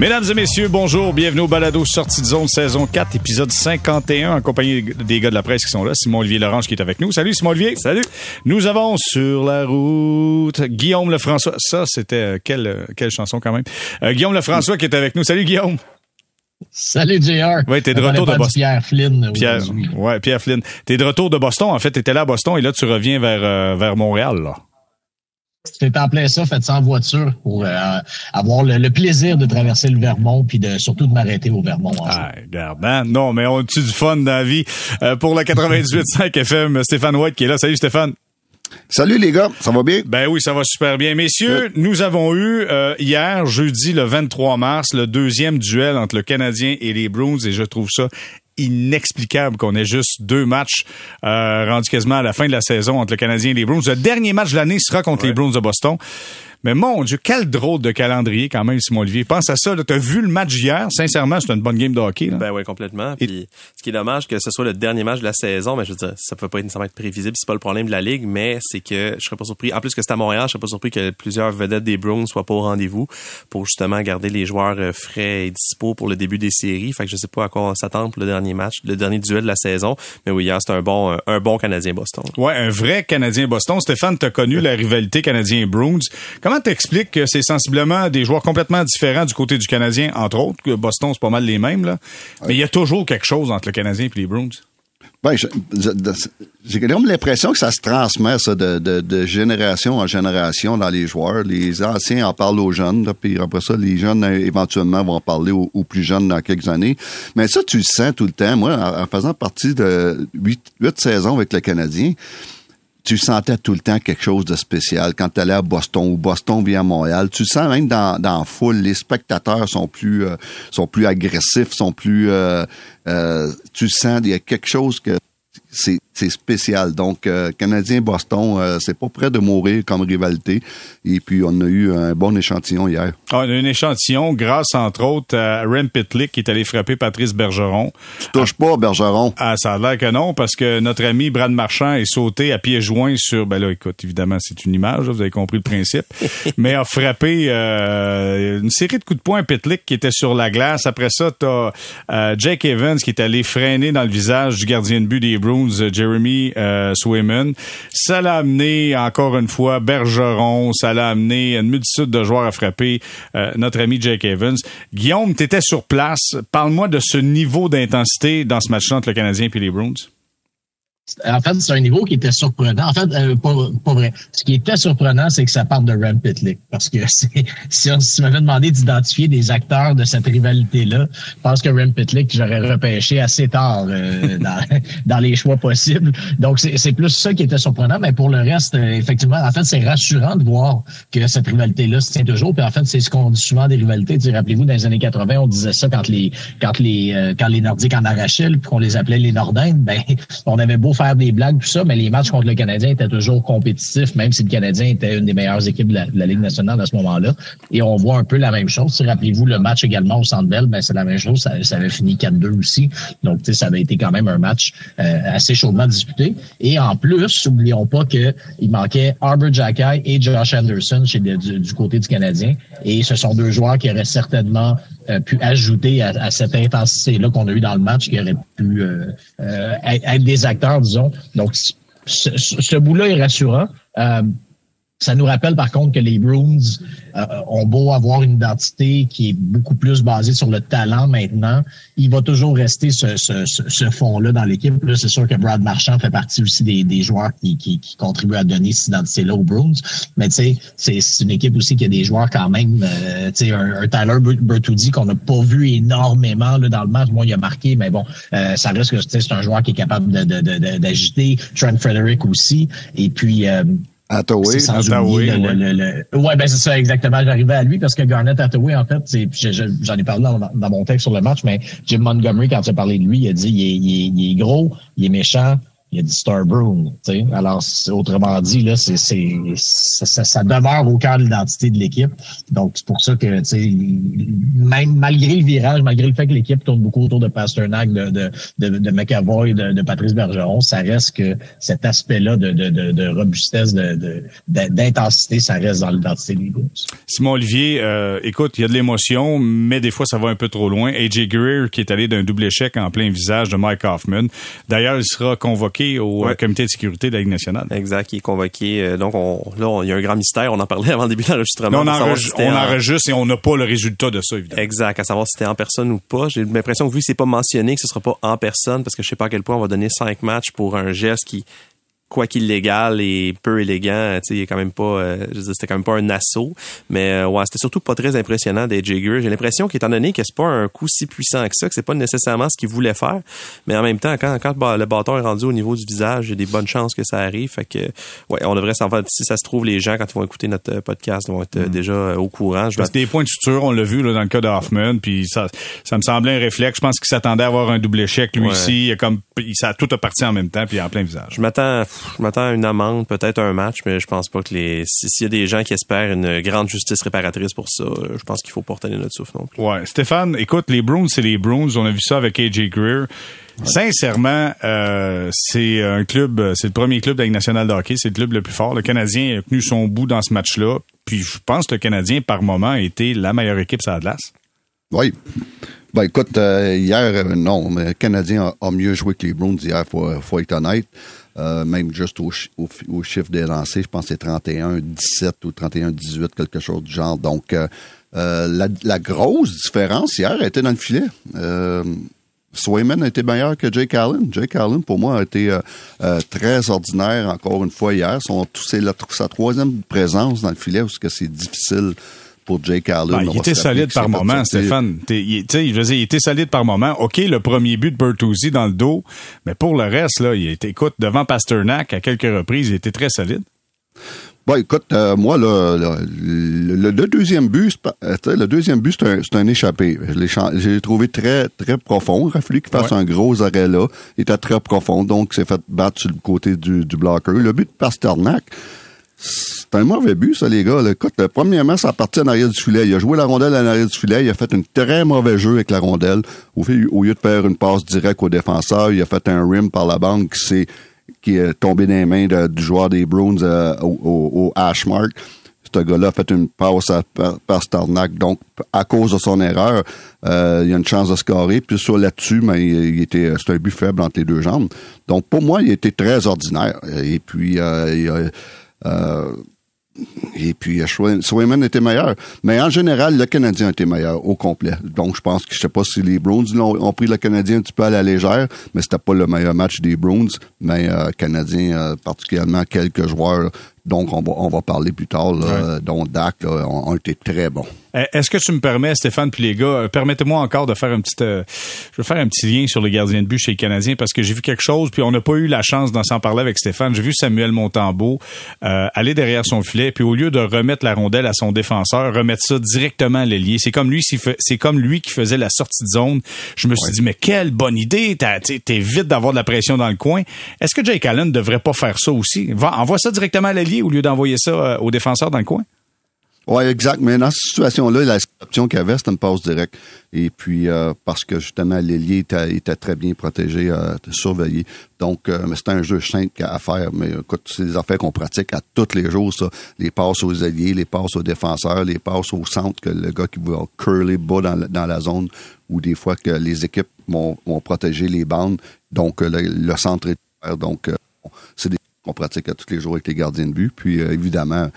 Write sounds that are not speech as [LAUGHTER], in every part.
Mesdames et messieurs, bonjour. Bienvenue au Balado Sortie de zone saison 4, épisode 51, en compagnie des gars de la presse qui sont là. Simon-Olivier Lorange qui est avec nous. Salut Simon-Olivier. Salut. Nous avons sur la route Guillaume Lefrançois. Ça, c'était euh, quelle, euh, quelle chanson quand même. Euh, Guillaume Lefrançois qui est avec nous. Salut Guillaume. Salut JR. Ouais, t'es de On retour de Boston. Pierre Flynn. Pierre, aujourd'hui. ouais, Pierre Flynn. T'es de retour de Boston. En fait, t'étais là à Boston et là, tu reviens vers, euh, vers Montréal, là. C'était en plein ça, fait ça en voiture pour euh, avoir le, le plaisir de traverser le Vermont puis de surtout de m'arrêter au Vermont. Ah, regarde, hein? Non, mais on a-tu du fun dans la vie? Euh, pour la 98.5 FM, Stéphane White qui est là. Salut Stéphane. Salut les gars, ça va bien? Ben oui, ça va super bien. Messieurs, nous avons eu euh, hier, jeudi, le 23 mars, le deuxième duel entre le Canadien et les Bruins et je trouve ça inexplicable qu'on ait juste deux matchs euh, rendus quasiment à la fin de la saison entre le Canadien et les Bruins. Le dernier match de l'année sera contre les Bruins de Boston. Mais mon Dieu, quel drôle de calendrier quand même, Simon Olivier. Pense à ça. Tu as vu le match hier? Sincèrement, c'était une bonne game de hockey. Là. Ben oui, complètement. Puis, ce qui est dommage que ce soit le dernier match de la saison, mais je veux dire, ça peut pas être nécessairement être prévisible, c'est pas le problème de la ligue, mais c'est que je serais pas surpris. En plus que c'est à Montréal, je serais pas surpris que plusieurs vedettes des Bruins soient pas au rendez-vous pour justement garder les joueurs euh, frais et dispo pour le début des séries. Fait que je sais pas à quoi on s'attend pour le dernier match, le dernier duel de la saison. Mais oui, hier, c'était un bon, euh, un bon Canadien Boston. Ouais, un vrai Canadien-Boston. Stéphane, t'as connu la rivalité Canadien-Bruins. Comment t'expliques que c'est sensiblement des joueurs complètement différents du côté du Canadien, entre autres, que Boston, c'est pas mal les mêmes, là. Mais il y a toujours quelque chose entre le Canadien et les Bruins. Ben, j'ai comme l'impression que ça se transmet ça, de, de- de génération en génération dans les joueurs. Les anciens en parlent aux jeunes, là, puis après ça, les jeunes euh, éventuellement vont en parler aux, aux plus jeunes dans quelques années. Mais ça, tu le sens tout le temps. Moi, en, en faisant partie de huit, huit saisons avec le Canadien, tu sentais tout le temps quelque chose de spécial. Quand tu allais à Boston ou Boston vient à Montréal, tu le sens même dans, dans foule, les spectateurs sont plus euh, sont plus agressifs, sont plus euh, euh, tu sens il y a quelque chose que c'est spécial. Donc euh, Canadien Boston, euh, c'est pas près de mourir comme rivalité. Et puis on a eu un bon échantillon hier. Ah, on a un échantillon grâce, entre autres, à Rem Pitlick qui est allé frapper Patrice Bergeron. Tu touches pas Bergeron. Ah, ça a l'air que non, parce que notre ami Brad Marchand est sauté à pieds joints sur... Ben là, écoute, évidemment, c'est une image, là, vous avez compris le principe. [LAUGHS] mais a frappé euh, une série de coups de poing à Pitlick qui était sur la glace. Après ça, t'as euh, Jake Evans qui est allé freiner dans le visage du gardien de but des Bruins, euh, Jeremy euh, Swayman. Ça l'a amené, encore une fois, Bergeron. Ça l'a amené une multitude de joueurs à frapper euh, notre ami Jake Evans. Guillaume, t'étais sur place. Parle-moi de ce niveau d'intensité dans ce match-là entre le Canadien et les Bruins. En fait, c'est un niveau qui était surprenant. En fait, euh, pas, pas vrai. Ce qui était surprenant, c'est que ça parte de Rem Pitlick. Parce que [LAUGHS] si, on, si tu m'avais demandé d'identifier des acteurs de cette rivalité-là, je pense que Rem Pitlick, j'aurais repêché assez tard euh, [LAUGHS] dans, dans les choix possibles. Donc, c'est plus ça qui était surprenant. Mais pour le reste, euh, effectivement, en fait, c'est rassurant de voir que cette rivalité-là se tient toujours. Puis en fait, c'est ce qu'on dit souvent des rivalités. Tu sais, Rappelez-vous, dans les années 80, on disait ça quand les quand les euh, quand les Nordiques en arrachaient, puis qu'on les appelait les Nordins. Ben, on avait beau faire des blagues, tout ça, mais les matchs contre le Canadien étaient toujours compétitifs, même si le Canadien était une des meilleures équipes de la, Ligue nationale à ce moment-là. Et on voit un peu la même chose. Rappelez-vous le match également au Centre Bell, ben c'est la même chose. Ça, avait fini 4-2 aussi. Donc, ça avait été quand même un match euh, assez chaudement disputé. Et en plus, oublions pas que il manquait Arbor Jacky et Josh Anderson du, du côté du Canadien. Et ce sont deux joueurs qui auraient certainement euh, pu ajouter à, à cette intensité-là qu'on a eu dans le match, qui auraient pu euh, euh, être des acteurs, disons. Donc, ce, ce- ce bout-là est rassurant. Euh, Ça nous rappelle par contre que les Bruins euh, ont beau avoir une identité qui est beaucoup plus basée sur le talent maintenant, il va toujours rester ce, ce, ce, fond-là dans l'équipe. Là, c'est sûr que Brad Marchand fait partie aussi des, des joueurs qui, qui, qui, contribuent à donner cette identité-là aux Bruins. Mais tu sais, c'est, une équipe aussi qui a des joueurs quand même, euh, tu sais, un, un, Tyler Bertuzzi qu'on n'a pas vu énormément là, dans le match. Moi, il a marqué, mais bon, euh, ça reste que c'est un joueur qui est capable de, de, d'agiter. Trent Frederick aussi. Et puis Hathaway. Le, ouais, ben c'est ça exactement. J'arrivais à lui parce que Garnett Hathaway, en fait, c'est, j'en ai parlé dans, dans, mon texte sur le match, mais Jim Montgomery, quand tu as parlé de lui, il a dit il est, il est, il est gros, il est méchant, il y a du Starbroom. Alors, autrement dit, là, ça, demeure au cœur de l'identité de l'équipe. Donc, c'est pour ça que, même malgré le virage, malgré le fait que l'équipe tourne beaucoup autour de Pasternak, de, McAvoy, de, de, Patrice Bergeron, ça reste que cet aspect-là de, robustesse, de, d'intensité, ça reste dans l'identité des Blues. Simon Olivier, euh, écoute, il y a de l'émotion, mais des fois, ça va un peu trop loin. AJ Greer, qui est allé d'un double échec en plein visage de Mike Hoffman. D'ailleurs, il sera convoqué au euh, comité de sécurité de la Ligue nationale. Exact, il est convoqué. Euh, donc, on, là, il y a un grand mystère. On en parlait [LAUGHS] avant le début de l'enregistrement. On, enregistre, on enregistre et on n'a pas le résultat de ça, évidemment. Exact, à savoir si c'était en personne ou pas. J'ai l'impression que vu que c'est pas mentionné, que ce sera pas en personne, parce que je sais pas à quel point on va donner cinq matchs pour un geste qui quoi qu'illégal et peu élégant, tu sais, il est quand même pas, euh, c'était quand même pas un assaut, mais euh, ouais, c'était surtout pas très impressionnant des Jagger. J'ai l'impression qu'étant donné que c'est pas un coup si puissant que ça, que c'est pas nécessairement ce qu'il voulait faire, mais en même temps, quand, quand le bâton est rendu au niveau du visage, il y a des bonnes chances que ça arrive, fait que, ouais, on devrait s'en faire, si ça se trouve, les gens, quand ils vont écouter notre euh, podcast, vont être mm. déjà au courant. Je des points de suture, on l'a vu, là, dans le cas d'Hoffman, puis ça, ça me semblait un réflexe. Je pense qu'il s'attendait à avoir un double échec, lui aussi. Il comme, ça a tout a parti en même temps, puis en plein visage. Je m'attends, je m'attends à une amende peut-être un match, mais je pense pas que les. S'il y a des gens qui espèrent une grande justice réparatrice pour ça, euh, je pense qu'il faut porter notre souffle non plus. Ouais, Stéphane, écoute, les Bruins, c'est les Bruins. On a vu ça avec AJ Greer. Sincèrement, euh, c'est un club, c'est le premier club de la Ligue nationale de hockey, c'est le club le plus fort. Le Canadien a tenu son bout dans ce match-là. Puis je pense que le Canadien, par moment, a été la meilleure équipe sur la glace. Oui. Ben écoute, euh, hier, non, mais le Canadien a, mieux joué que les Bruins hier, faut, faut être honnête. Euh, même juste au, au, chiffre des lancers, je pense que c'est 31, 17 ou 31, 18, quelque chose du genre. Donc, euh, euh, la, grosse différence hier était dans le filet. Swayman a été meilleur que Jake Allen. Jake Allen, pour moi, a été très ordinaire encore une fois hier. C'est sa troisième présence dans le filet parce que c'est difficile pour Jake Allen. Ben, il était solide par moment, Stéphane. Il, je veux dire, il était solide par moment. OK, le premier but de Bertuzzi dans le dos, mais pour le reste, là, il était, écoute, devant Pasternak, à quelques reprises, il était très solide. Bon, écoute, euh, moi, le, deuxième but, euh, le deuxième but, c'est un, échappé. Je l'ai trouvé très, très profond. Il a fallu qu'il fasse un gros arrêt là. Il était très profond, donc il s'est fait battre sur le côté du, du bloqueur. Le but de Pasternak, c'est un mauvais but, ça, les gars. Écoute, premièrement, ça parti en arrière du filet. Il a joué la rondelle en arrière du filet. Il a fait un très mauvais jeu avec la rondelle. Au, lieu de faire une passe directe au défenseur, il a fait un rim par la bande qui s'est qui est tombé dans les mains du joueur des Bruins euh, au, Ashmark. Ce gars-là a fait une passe à, par. Donc, à cause de son erreur, euh, il a une chance de scorer. Puis sur là-dessus, mais il, était, c'était un but faible entre les deux jambes. Donc, pour moi, il était très ordinaire. Et puis, euh, il a, euh, et puis, Swayman était meilleur. Mais en général, le Canadien était meilleur au complet. Donc, je pense que je sais pas si les Bruins ont, pris le Canadien un petit peu à la légère, mais c'était pas le meilleur match des Bruins. Mais euh, Canadien, euh, particulièrement quelques joueurs donc on va, on va parler plus tard, là, dont Dak, ont, été très bons. Eh, est-ce que tu me permets, Stéphane, puis les gars, euh, permettez-moi encore de faire un petit, euh, je veux faire un petit lien sur le gardien de but chez les Canadiens parce que j'ai vu quelque chose, puis on n'a pas eu la chance d'en s'en parler avec Stéphane. J'ai vu Samuel Montambeau euh, aller derrière son filet, puis au lieu de remettre la rondelle à son défenseur, remettre ça directement à l'ailier. C'est comme lui, c'est comme lui qui faisait la sortie de zone. Je me suis dit, mais quelle bonne idée! T'es vite d'avoir de la pression dans le coin. Est-ce que Jake Allen devrait pas faire ça aussi? Va, envoie ça directement à l'ailier au lieu d'envoyer ça euh, aux défenseurs dans le coin? Oui, exact. Mais dans cette situation-là, la option qu'il avait, c'était une passe directe. Et puis, euh, parce que justement, l'ailier était, très bien protégé, euh, surveillé. Donc, euh, c'était un jeu simple à faire. Mais écoute, c'est des affaires qu'on pratique à tous les jours, ça. Les passes aux alliés, les passes aux défenseurs, les passes au centre, que le gars qui va curler bas dans, la zone, ou des fois que les équipes vont, protéger les bandes. Donc, le, centre est... Donc, c'est des qu'on pratique à tous les jours avec les gardiens de but. Puis évidemment,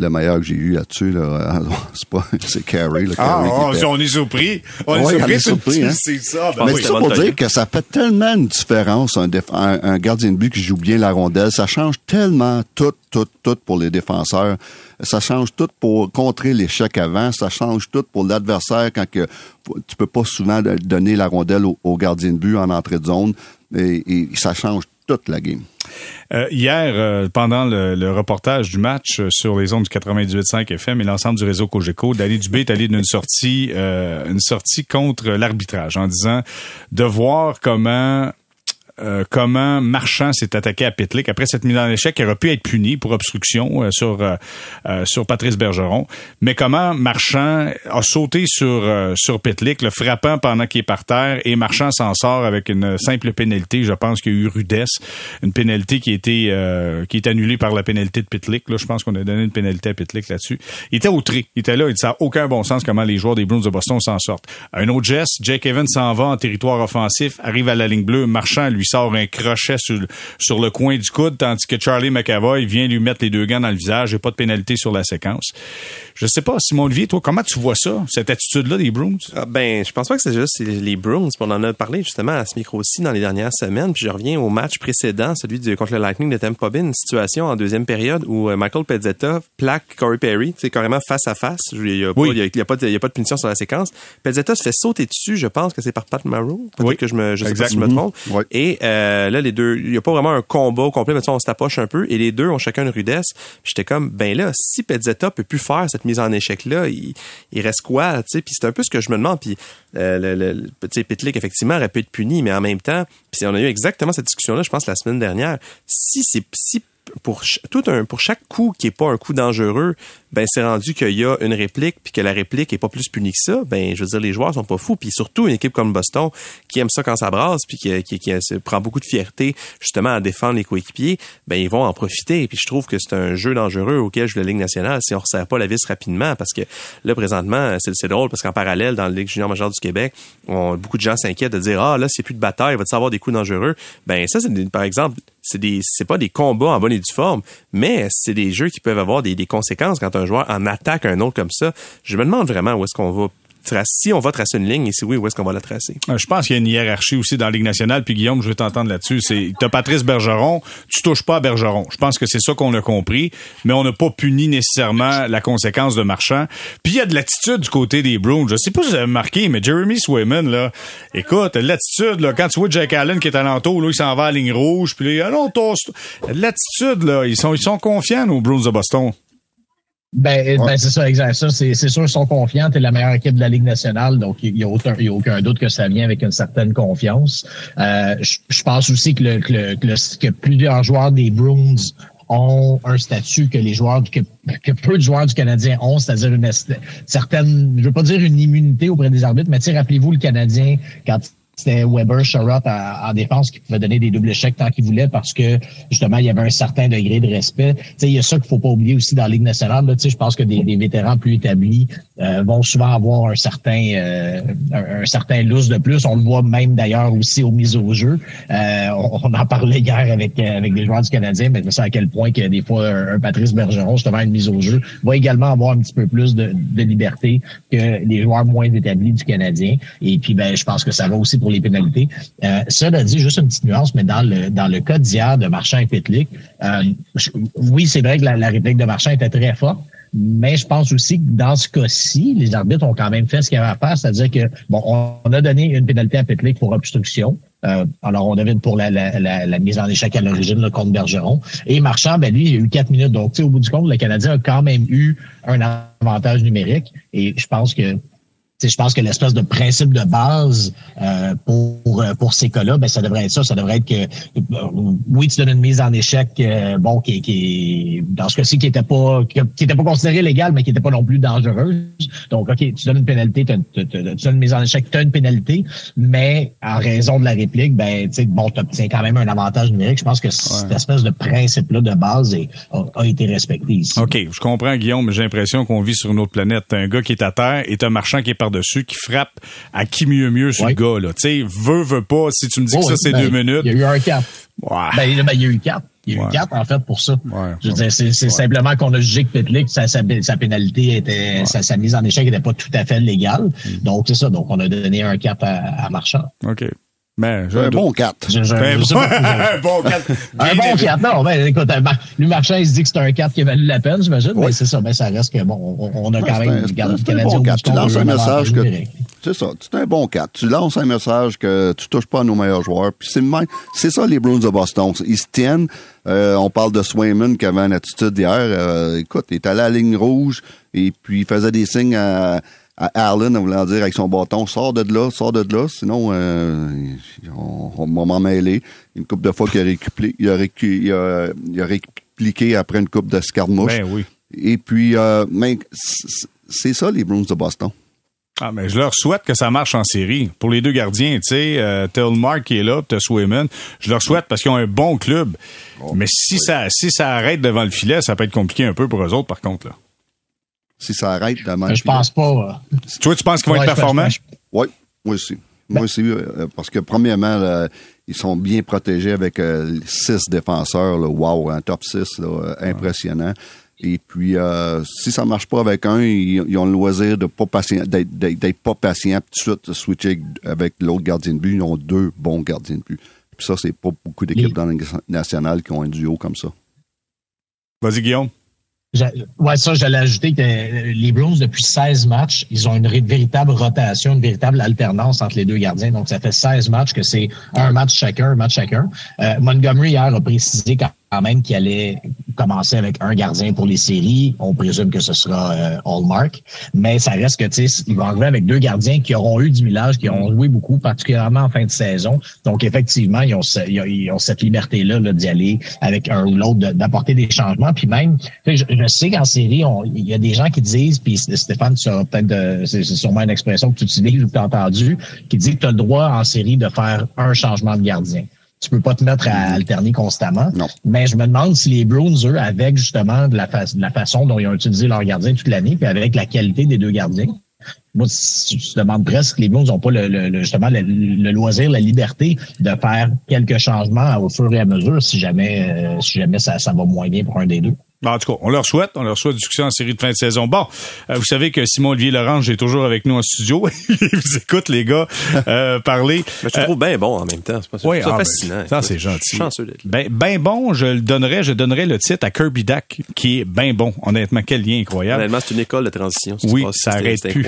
le meilleur que j'ai eu là-dessus, là, [LAUGHS] c'est pas, c'est Carey. Là, ah, oh, on est surpris. On est surpris, surpris hein? c'est ça. Ben Mais oui, c'est ça pour dire que ça fait tellement une différence, un, un, un, gardien de but qui joue bien la rondelle. Ça change tellement tout, tout, tout pour les défenseurs. Ça change tout pour contrer l'échec avant. Ça change tout pour l'adversaire quand que, tu peux pas souvent donner la rondelle au, au gardien de but en entrée de zone. Et, et ça change toute la game. Euh, hier, euh, pendant le, reportage du match euh, sur les ondes du 98.5 FM et l'ensemble du réseau Cogeco, Danny Dubé est allé d'une sortie, une sortie contre l'arbitrage en disant de voir comment euh, comment Marchand s'est attaqué à Pitlick après cette mise en échec qui aurait pu être puni pour obstruction euh, sur euh, sur Patrice Bergeron, mais comment Marchand a sauté sur sur Pitlick, le frappant pendant qu'il est par terre et Marchand s'en sort avec une simple pénalité. Je pense qu'il y a eu rudesse, une pénalité qui a été qui est annulée par la pénalité de Pitlick. Là, je pense qu'on a donné une pénalité à Pitlick là-dessus. Il était outré, il était là, il n'a aucun bon sens comment les joueurs des Bruins de Boston s'en sortent. Un autre geste, Jake Evans s'en va en territoire offensif, arrive à la ligne bleue, Marchand lui sort un crochet sur, sur le coin du coude, tandis que Charlie McAvoy vient lui mettre les deux gants dans le visage et pas de pénalité sur la séquence. Je sais pas, Simon Olivier, toi, comment tu vois ça, cette attitude-là des Bruins? Ah, ben, je pense pas que c'est juste les Bruins. On en a parlé justement à ce micro-ci dans les dernières semaines. Puis je reviens au match précédent, celui de, contre le Lightning de Tampa Bay, une situation en deuxième période où euh, Michael Pezzetta plaque Corey Perry, c'est carrément face à face. Il n'y a, pas de punition sur la séquence. Pezzetta se fait sauter dessus, je pense que c'est par Pat Maroon. Peut-être que je me, je sais pas si je me trompe. Et euh, là, les deux, il n'y a pas vraiment un combat au complet, mais on se tapoche un peu. Et les deux ont chacun une rudesse. J'étais comme, ben là, si Pezzetta peut plus faire cette mise en échec là, il, reste quoi, tu sais? Puis c'est un peu ce que je me demande. Puis euh, le, le, petit Pitlick effectivement aurait pu être puni, mais en même temps, puis on a eu exactement cette discussion là, je pense la semaine dernière. Si si pour chaque coup qui est pas un coup dangereux, ben c'est rendu qu'il y a une réplique puis que la réplique est pas plus punie que ça, ben je veux dire les joueurs sont pas fous puis surtout une équipe comme Boston qui aime ça quand ça brasse puis qui, qui, qui, prend beaucoup de fierté justement à défendre les coéquipiers, ben ils vont en profiter puis je trouve que c'est un jeu dangereux auquel joue la Ligue nationale si on resserre pas la vis rapidement parce que là présentement c'est drôle parce qu'en parallèle dans la Ligue junior majeure du Québec, on, beaucoup de gens s'inquiètent de dire ah là a plus de bataille, va t avoir des coups dangereux Ben ça c'est par exemple c'est des pas des combats en bonne et due forme, mais c'est des jeux qui peuvent avoir des conséquences quand un joueur en attaque un autre comme ça. Je me demande vraiment où est-ce qu'on va si on va tracer une ligne et si oui, où est-ce qu'on va la tracer? Euh, je pense qu'il y a une hiérarchie aussi dans la Ligue nationale. Puis Guillaume, je vais t'entendre là-dessus. C'est t'as Patrice Bergeron, tu touches pas à Bergeron. Je pense que c'est ça qu'on a compris, mais on n'a pas puni nécessairement la conséquence de Marchand. Puis il y a de l'attitude du côté des Bruins. Je sais pas si vous avez remarqué, mais Jeremy Swayman, là, écoute, l'attitude, là, quand tu vois Jack Allen qui est à l'entour, là, il s'en va à la ligne rouge, puis là, non, l'attitude, là, ils sont, ils sont confiants, nos Bruins de Boston. Ben, ben c'est ça, exact. Ça, c'est, c'est sûr, ils sont confiants. T'es la meilleure équipe de la Ligue nationale, donc il y a, aucun, y a aucun doute que ça vient avec une certaine confiance. Euh, je pense aussi que, le, que, le, que, plusieurs joueurs des Bruins ont un statut que les joueurs que, que peu de joueurs du Canadien ont, c'est-à-dire une certaine, je veux pas dire une immunité auprès des arbitres, mais rappelez-vous le Canadien quand c'était Weber, Sherrod en, défense qui pouvait donner des doubles chèques tant qu'il voulait parce que justement il y avait un certain degré de respect. sais, il y a ça qu'il faut pas oublier aussi dans la Ligue nationale. Là, je pense que des, des, vétérans plus établis euh, vont souvent avoir un certain euh, un, certain loose de plus. On le voit même d'ailleurs aussi aux mises au jeu. Euh, on, en parlait hier avec avec des joueurs du Canadien, mais je sais à quel point que des fois un, Patrice Bergeron justement une mise au jeu va également avoir un petit peu plus de, de liberté que les joueurs moins établis du Canadien. Et puis ben je pense que ça va aussi les pénalités. Euh, cela dit, juste une petite nuance, mais dans le dans le cas d'hier de Marchand et Pitlick, euh, oui, c'est vrai que la, réplique de Marchand était très forte, mais je pense aussi que dans ce cas-ci, les arbitres ont quand même fait ce qu'il y avait à faire, c'est-à-dire que bon, on a donné une pénalité à Pitlick pour obstruction. Euh, alors, on devine pour la, la, la, mise en échec à l'origine, le contre Bergeron. Et Marchand, ben lui, il a eu quatre minutes. Donc, au bout du compte, le Canadien a quand même eu un avantage numérique. Et je pense que je pense que l'espèce de principe de base euh, pour euh, pour ces cas-là, ben ça devrait être ça. Ça devrait être que euh, oui, tu donnes une mise en échec, bon, qui, qui dans ce cas-ci qui était pas qui, était pas considérée légale, mais qui était pas non plus dangereuse. Donc, ok, tu donnes une pénalité, tu, donnes une mise en échec, tu as une pénalité, mais en raison de la réplique, ben tu sais, bon, tu obtiens quand même un avantage numérique. Je pense que cette espèce de principe-là de base a, été respecté ici. Ok, je comprends, Guillaume, mais j'ai l'impression qu'on vit sur une autre planète. un gars qui est à terre et un marchand qui est par dessus qui frappe à qui mieux mieux sur le gars. Là. Tu sais, veut, veut pas. Si tu me dis que ça, c'est ben, deux minutes. Il y a eu un cap. Ben, ben, il y a eu quatre. Il y a eu Ouais. quatre, en fait, pour ça. Ouais. Je veux dire, c'est c'est simplement qu'on a jugé que Pitlick, sa, sa, sa pénalité était, sa, sa mise en échec n'était pas tout à fait légale. Mm. Donc, c'est ça. Donc, on a donné un 4 à, à Marchand. OK. Ben, j'ai Un un bon doute. 4. Je, je, Ben, [LAUGHS] un bon quatre. Un Bien bon élevé. 4. Non, ben, écoute, un lui, Marchand, il se dit que c'est un 4 qui a valu la peine, j'imagine. Mais c'est ça. Mais ça reste que, bon, on, on a quand même un- le Canadien un- un bon au 4. Tu lances un un message que. C'est ça. C'est un bon 4. Tu lances un message que tu touches pas à nos meilleurs joueurs. Puis c'est c'est ça les Bruins de Boston. Ils se tiennent. Euh, on parle de Swayman qui avait une attitude hier. Euh, écoute, il est allé à la ligne rouge et puis il faisait des signes à Allen, en voulant dire avec son bâton, sors de là, sors de là, sinon euh, on, on va m'en mêler. Une couple de fois qu'il a récuplé, il a, récu- il a, il a répliqué après une coupe de scarmouche. Ben oui. Et puis, euh, c'est ça les Bruins de Boston. Ah, mais je leur souhaite que ça marche en série. Pour les deux gardiens, tu sais, euh, Ulmark qui est là, puis t'as Swayman. Je leur souhaite parce qu'ils ont un bon club. mais si ça, si ça arrête devant le filet, ça peut être compliqué un peu pour eux autres, par contre, là. Si ça arrête demain. Je pense pas. euh, Toi, tu penses qu'ils vont ouais, être performants? Oui, moi aussi. Moi aussi, euh, parce que premièrement, là, ils sont bien protégés avec euh, six défenseurs. Là, wow, un top 6, là, euh, impressionnant. Et puis, euh, si ça marche pas avec un, ils, ils ont le loisir de pas patient, d'être, pas patient, puis tout de suite switcher avec l'autre gardien de but. Ils ont deux bons gardiens de but. Puis ça, c'est pas beaucoup d'équipes dans la nationale qui ont un duo comme ça. Vas-y, Guillaume. Ouais, ça, j'allais ajouter que euh, les Bruins, depuis 16 matchs, ils ont une véritable rotation, une véritable alternance entre les deux gardiens. Donc, ça fait 16 matchs que c'est un match chacun, un match chacun. Euh, Montgomery, hier, a précisé quand même qu'il allait commencer avec un gardien pour les séries. On présume que ce sera euh, Hallmark. Mais ça reste que, tu sais, ils vont arriver avec deux gardiens qui auront eu du millage, qui auront joué beaucoup, particulièrement en fin de saison. Donc, effectivement, ils ont, ils ont, ont cette liberté-là là, d'y aller avec un ou l'autre, d'apporter des changements. Puis même, je, je sais qu'en série, on- il y a des gens qui disent, puis Stéphane, tu peut-être, de- c'est sûrement une expression que tu utilises ou que tu as entendu, qui dit que tu as le droit en série de faire un changement de gardien. Tu peux pas te mettre à alterner constamment. Non. Mais je me demande si les Bruins, eux, avec justement de la, fa- de la façon dont ils ont utilisé leur gardien toute l'année, puis avec la qualité des deux gardiens, moi, je te demande presque que les Blues n'ont pas le, le- le- justement le, le loisir, la liberté de faire quelques changements au fur et à mesure si jamais, euh, si jamais ça, ça va moins bien pour un des deux. En tout cas, on leur souhaite, on leur souhaite du succès en série de fin de saison. Bon, euh, vous savez que Simon-Olivier Laurent est toujours avec nous en studio. [LAUGHS] Il vous écoute, les gars, euh, parler. Mais je te Euh, trouve bien bon en même temps. C'est pas oui, c'est ah, ben, fascinant. ça, c'est gentil. chanceux d'être. Ben, ben bon, je le donnerais, je donnerais le titre à Kirby Dack, qui est ben bon. Honnêtement, quel lien incroyable. Honnêtement, c'est une école de transition. Oui, ça arrête plus.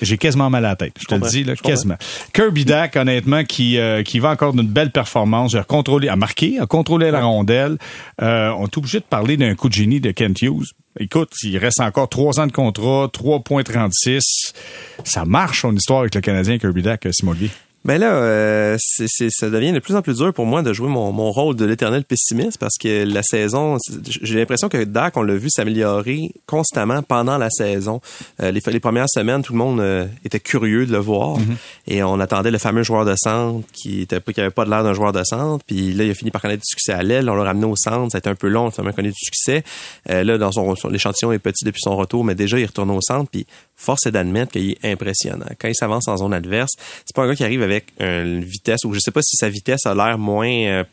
J'ai quasiment mal à la tête. Je te le dis, là, quasiment. Kirby Dack, honnêtement, qui, euh, qui va encore d'une belle performance. A contrôlé, a marqué, a contrôlé la rondelle. Euh, on est obligé de parler d'un coup de génie de Kent Hughes. Écoute, il reste encore trois ans de contrat, 3,36. Ça marche, son histoire avec le Canadien Kirby Dack, Simon Olivier. Ben là, euh, ça devient de plus en plus dur pour moi de jouer mon, mon rôle de l'éternel pessimiste parce que la saison, j'ai l'impression que Dak, on l'a vu s'améliorer constamment pendant la saison. Euh, les, les premières semaines, tout le monde euh, était curieux de le voir et on attendait le fameux joueur de centre qui était pas- qui avait pas de l'air d'un joueur de centre. Puis là, il a fini par connaître du succès à l'aile. On l'a ramené au centre. Ça a été un peu long, il a connu du succès. Euh, là, dans son, son- l'échantillon est petit depuis son retour, mais déjà il retourne au centre. Puis force est d'admettre qu'il est impressionnant. Quand il s'avance en zone adverse, c'est pas un gars qui arrive avec une vitesse ou je sais pas si sa vitesse a l'air moins euh,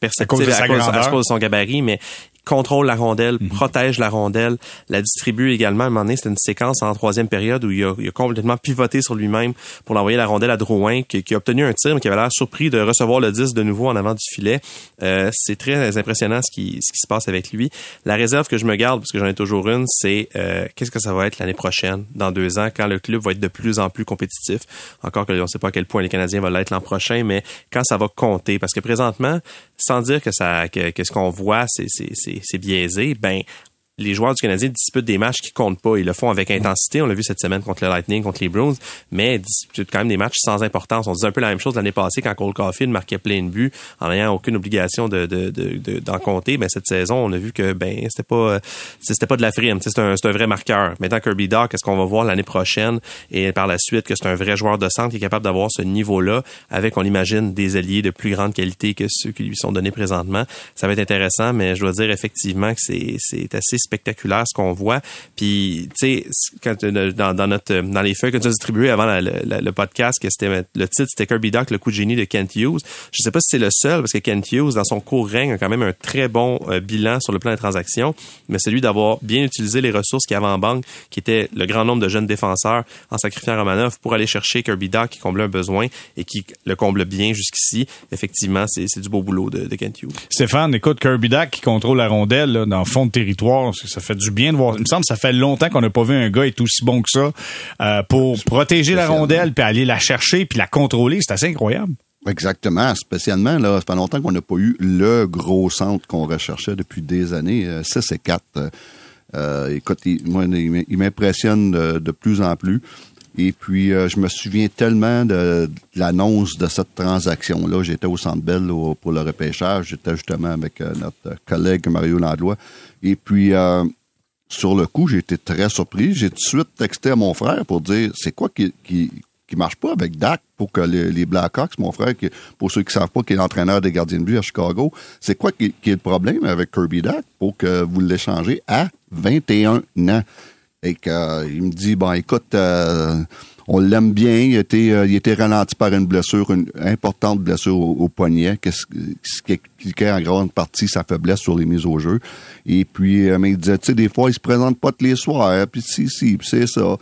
perceptible À cause de sa à cause, grandeur. à cause de son gabarit, mais contrôle la rondelle, protège la rondelle, la distribue également. À un moment donné, c'était une séquence en troisième période où il a, il a complètement pivoté sur lui-même pour l'envoyer la rondelle à Drouin, qui, qui a obtenu un tir, mais qui avait l'air surpris de recevoir le 10 de nouveau en avant du filet. Euh, c'est très impressionnant ce qui, ce qui se passe avec lui. La réserve que je me garde, parce que j'en ai toujours une, c'est euh, qu'est-ce que ça va être l'année prochaine, dans deux ans, quand le club va être de plus en plus compétitif. Encore que on ne sait pas à quel point les Canadiens vont l'être l'an prochain, mais quand ça va compter. Parce que présentement, sans dire que ça que, que ce qu'on voit, c'est, c'est, biaisé, ben les joueurs du Canadien disputent des matchs qui comptent pas. Ils le font avec intensité. On l'a vu cette semaine contre le Lightning, contre les Bruins, mais disputent quand même des matchs sans importance. On disait un peu la même chose l'année passée quand Cole Caulfield marquait plein de buts en n'ayant aucune obligation de, de, de, de- d'en compter. Ben, cette saison, on a vu que ben c'était pas c'était pas de la frime. C'est un, un vrai marqueur. Maintenant, Kirby Doc, est-ce qu'on va voir l'année prochaine? Et par la suite que c'est un vrai joueur de centre qui est capable d'avoir ce niveau-là avec, on imagine, des alliés de plus grande qualité que ceux qui lui sont donnés présentement. Ça va être intéressant, mais je dois dire effectivement que c'est, c'est assez spectaculaire ce qu'on voit. Puis, tu sais, dans, dans, notre dans les feuilles que tu as distribuées avant le podcast, que c'était le titre, c'était Kirby Doc, le coup de génie de Kent Hughes. Je sais pas si c'est le seul, parce que Kent Hughes, dans son court règne, a quand même un très bon euh, bilan sur le plan des transactions, mais celui d'avoir bien utilisé les ressources qu'il y avait en banque, qui était le grand nombre de jeunes défenseurs, en sacrifiant Romanov pour aller chercher Kirby Doc qui comblait un besoin et qui le comble bien jusqu'ici. Effectivement, c'est du beau boulot de, de Kent Hughes. Stéphane, écoute, Kirby Doc qui contrôle la rondelle dans le fond de territoire, ça fait du bien de voir. Il me semble que ça fait longtemps qu'on n'a pas vu un gars être aussi bon que ça euh, pour protéger la rondelle, puis aller la chercher, puis la contrôler. C'est assez incroyable. Exactement. Spécialement, là, ça fait longtemps qu'on n'a pas eu le gros centre qu'on recherchait depuis des années. 6 euh, et 4. Euh, écoute, il, moi, il m'impressionne de, plus en plus. Et puis, euh, je me souviens tellement de, l'annonce de cette transaction-là. J'étais au Centre Bell pour le repêchage. J'étais justement avec notre collègue Mario Landlois. Et puis, sur le coup, j'ai été très surpris. J'ai tout de suite texté à mon frère pour dire, c'est quoi qui, qui, qui marche pas avec Dak pour que les, Blackhawks, mon frère, qui, pour ceux qui savent pas, qui est l'entraîneur des gardiens de but à Chicago, c'est quoi qui, est le problème avec Kirby Dak pour que vous l'échangez à 21 ans? Et qu'il me dit, bon, écoute, euh, on l'aime bien, euh, il était ralenti par une blessure, une importante blessure au, poignet, ce qui expliquait en grande partie sa faiblesse sur les mises au jeu. Et puis, euh, mais il disait, tu sais, des fois, il se présente pas tous les soirs, puis si, si, c'est ça.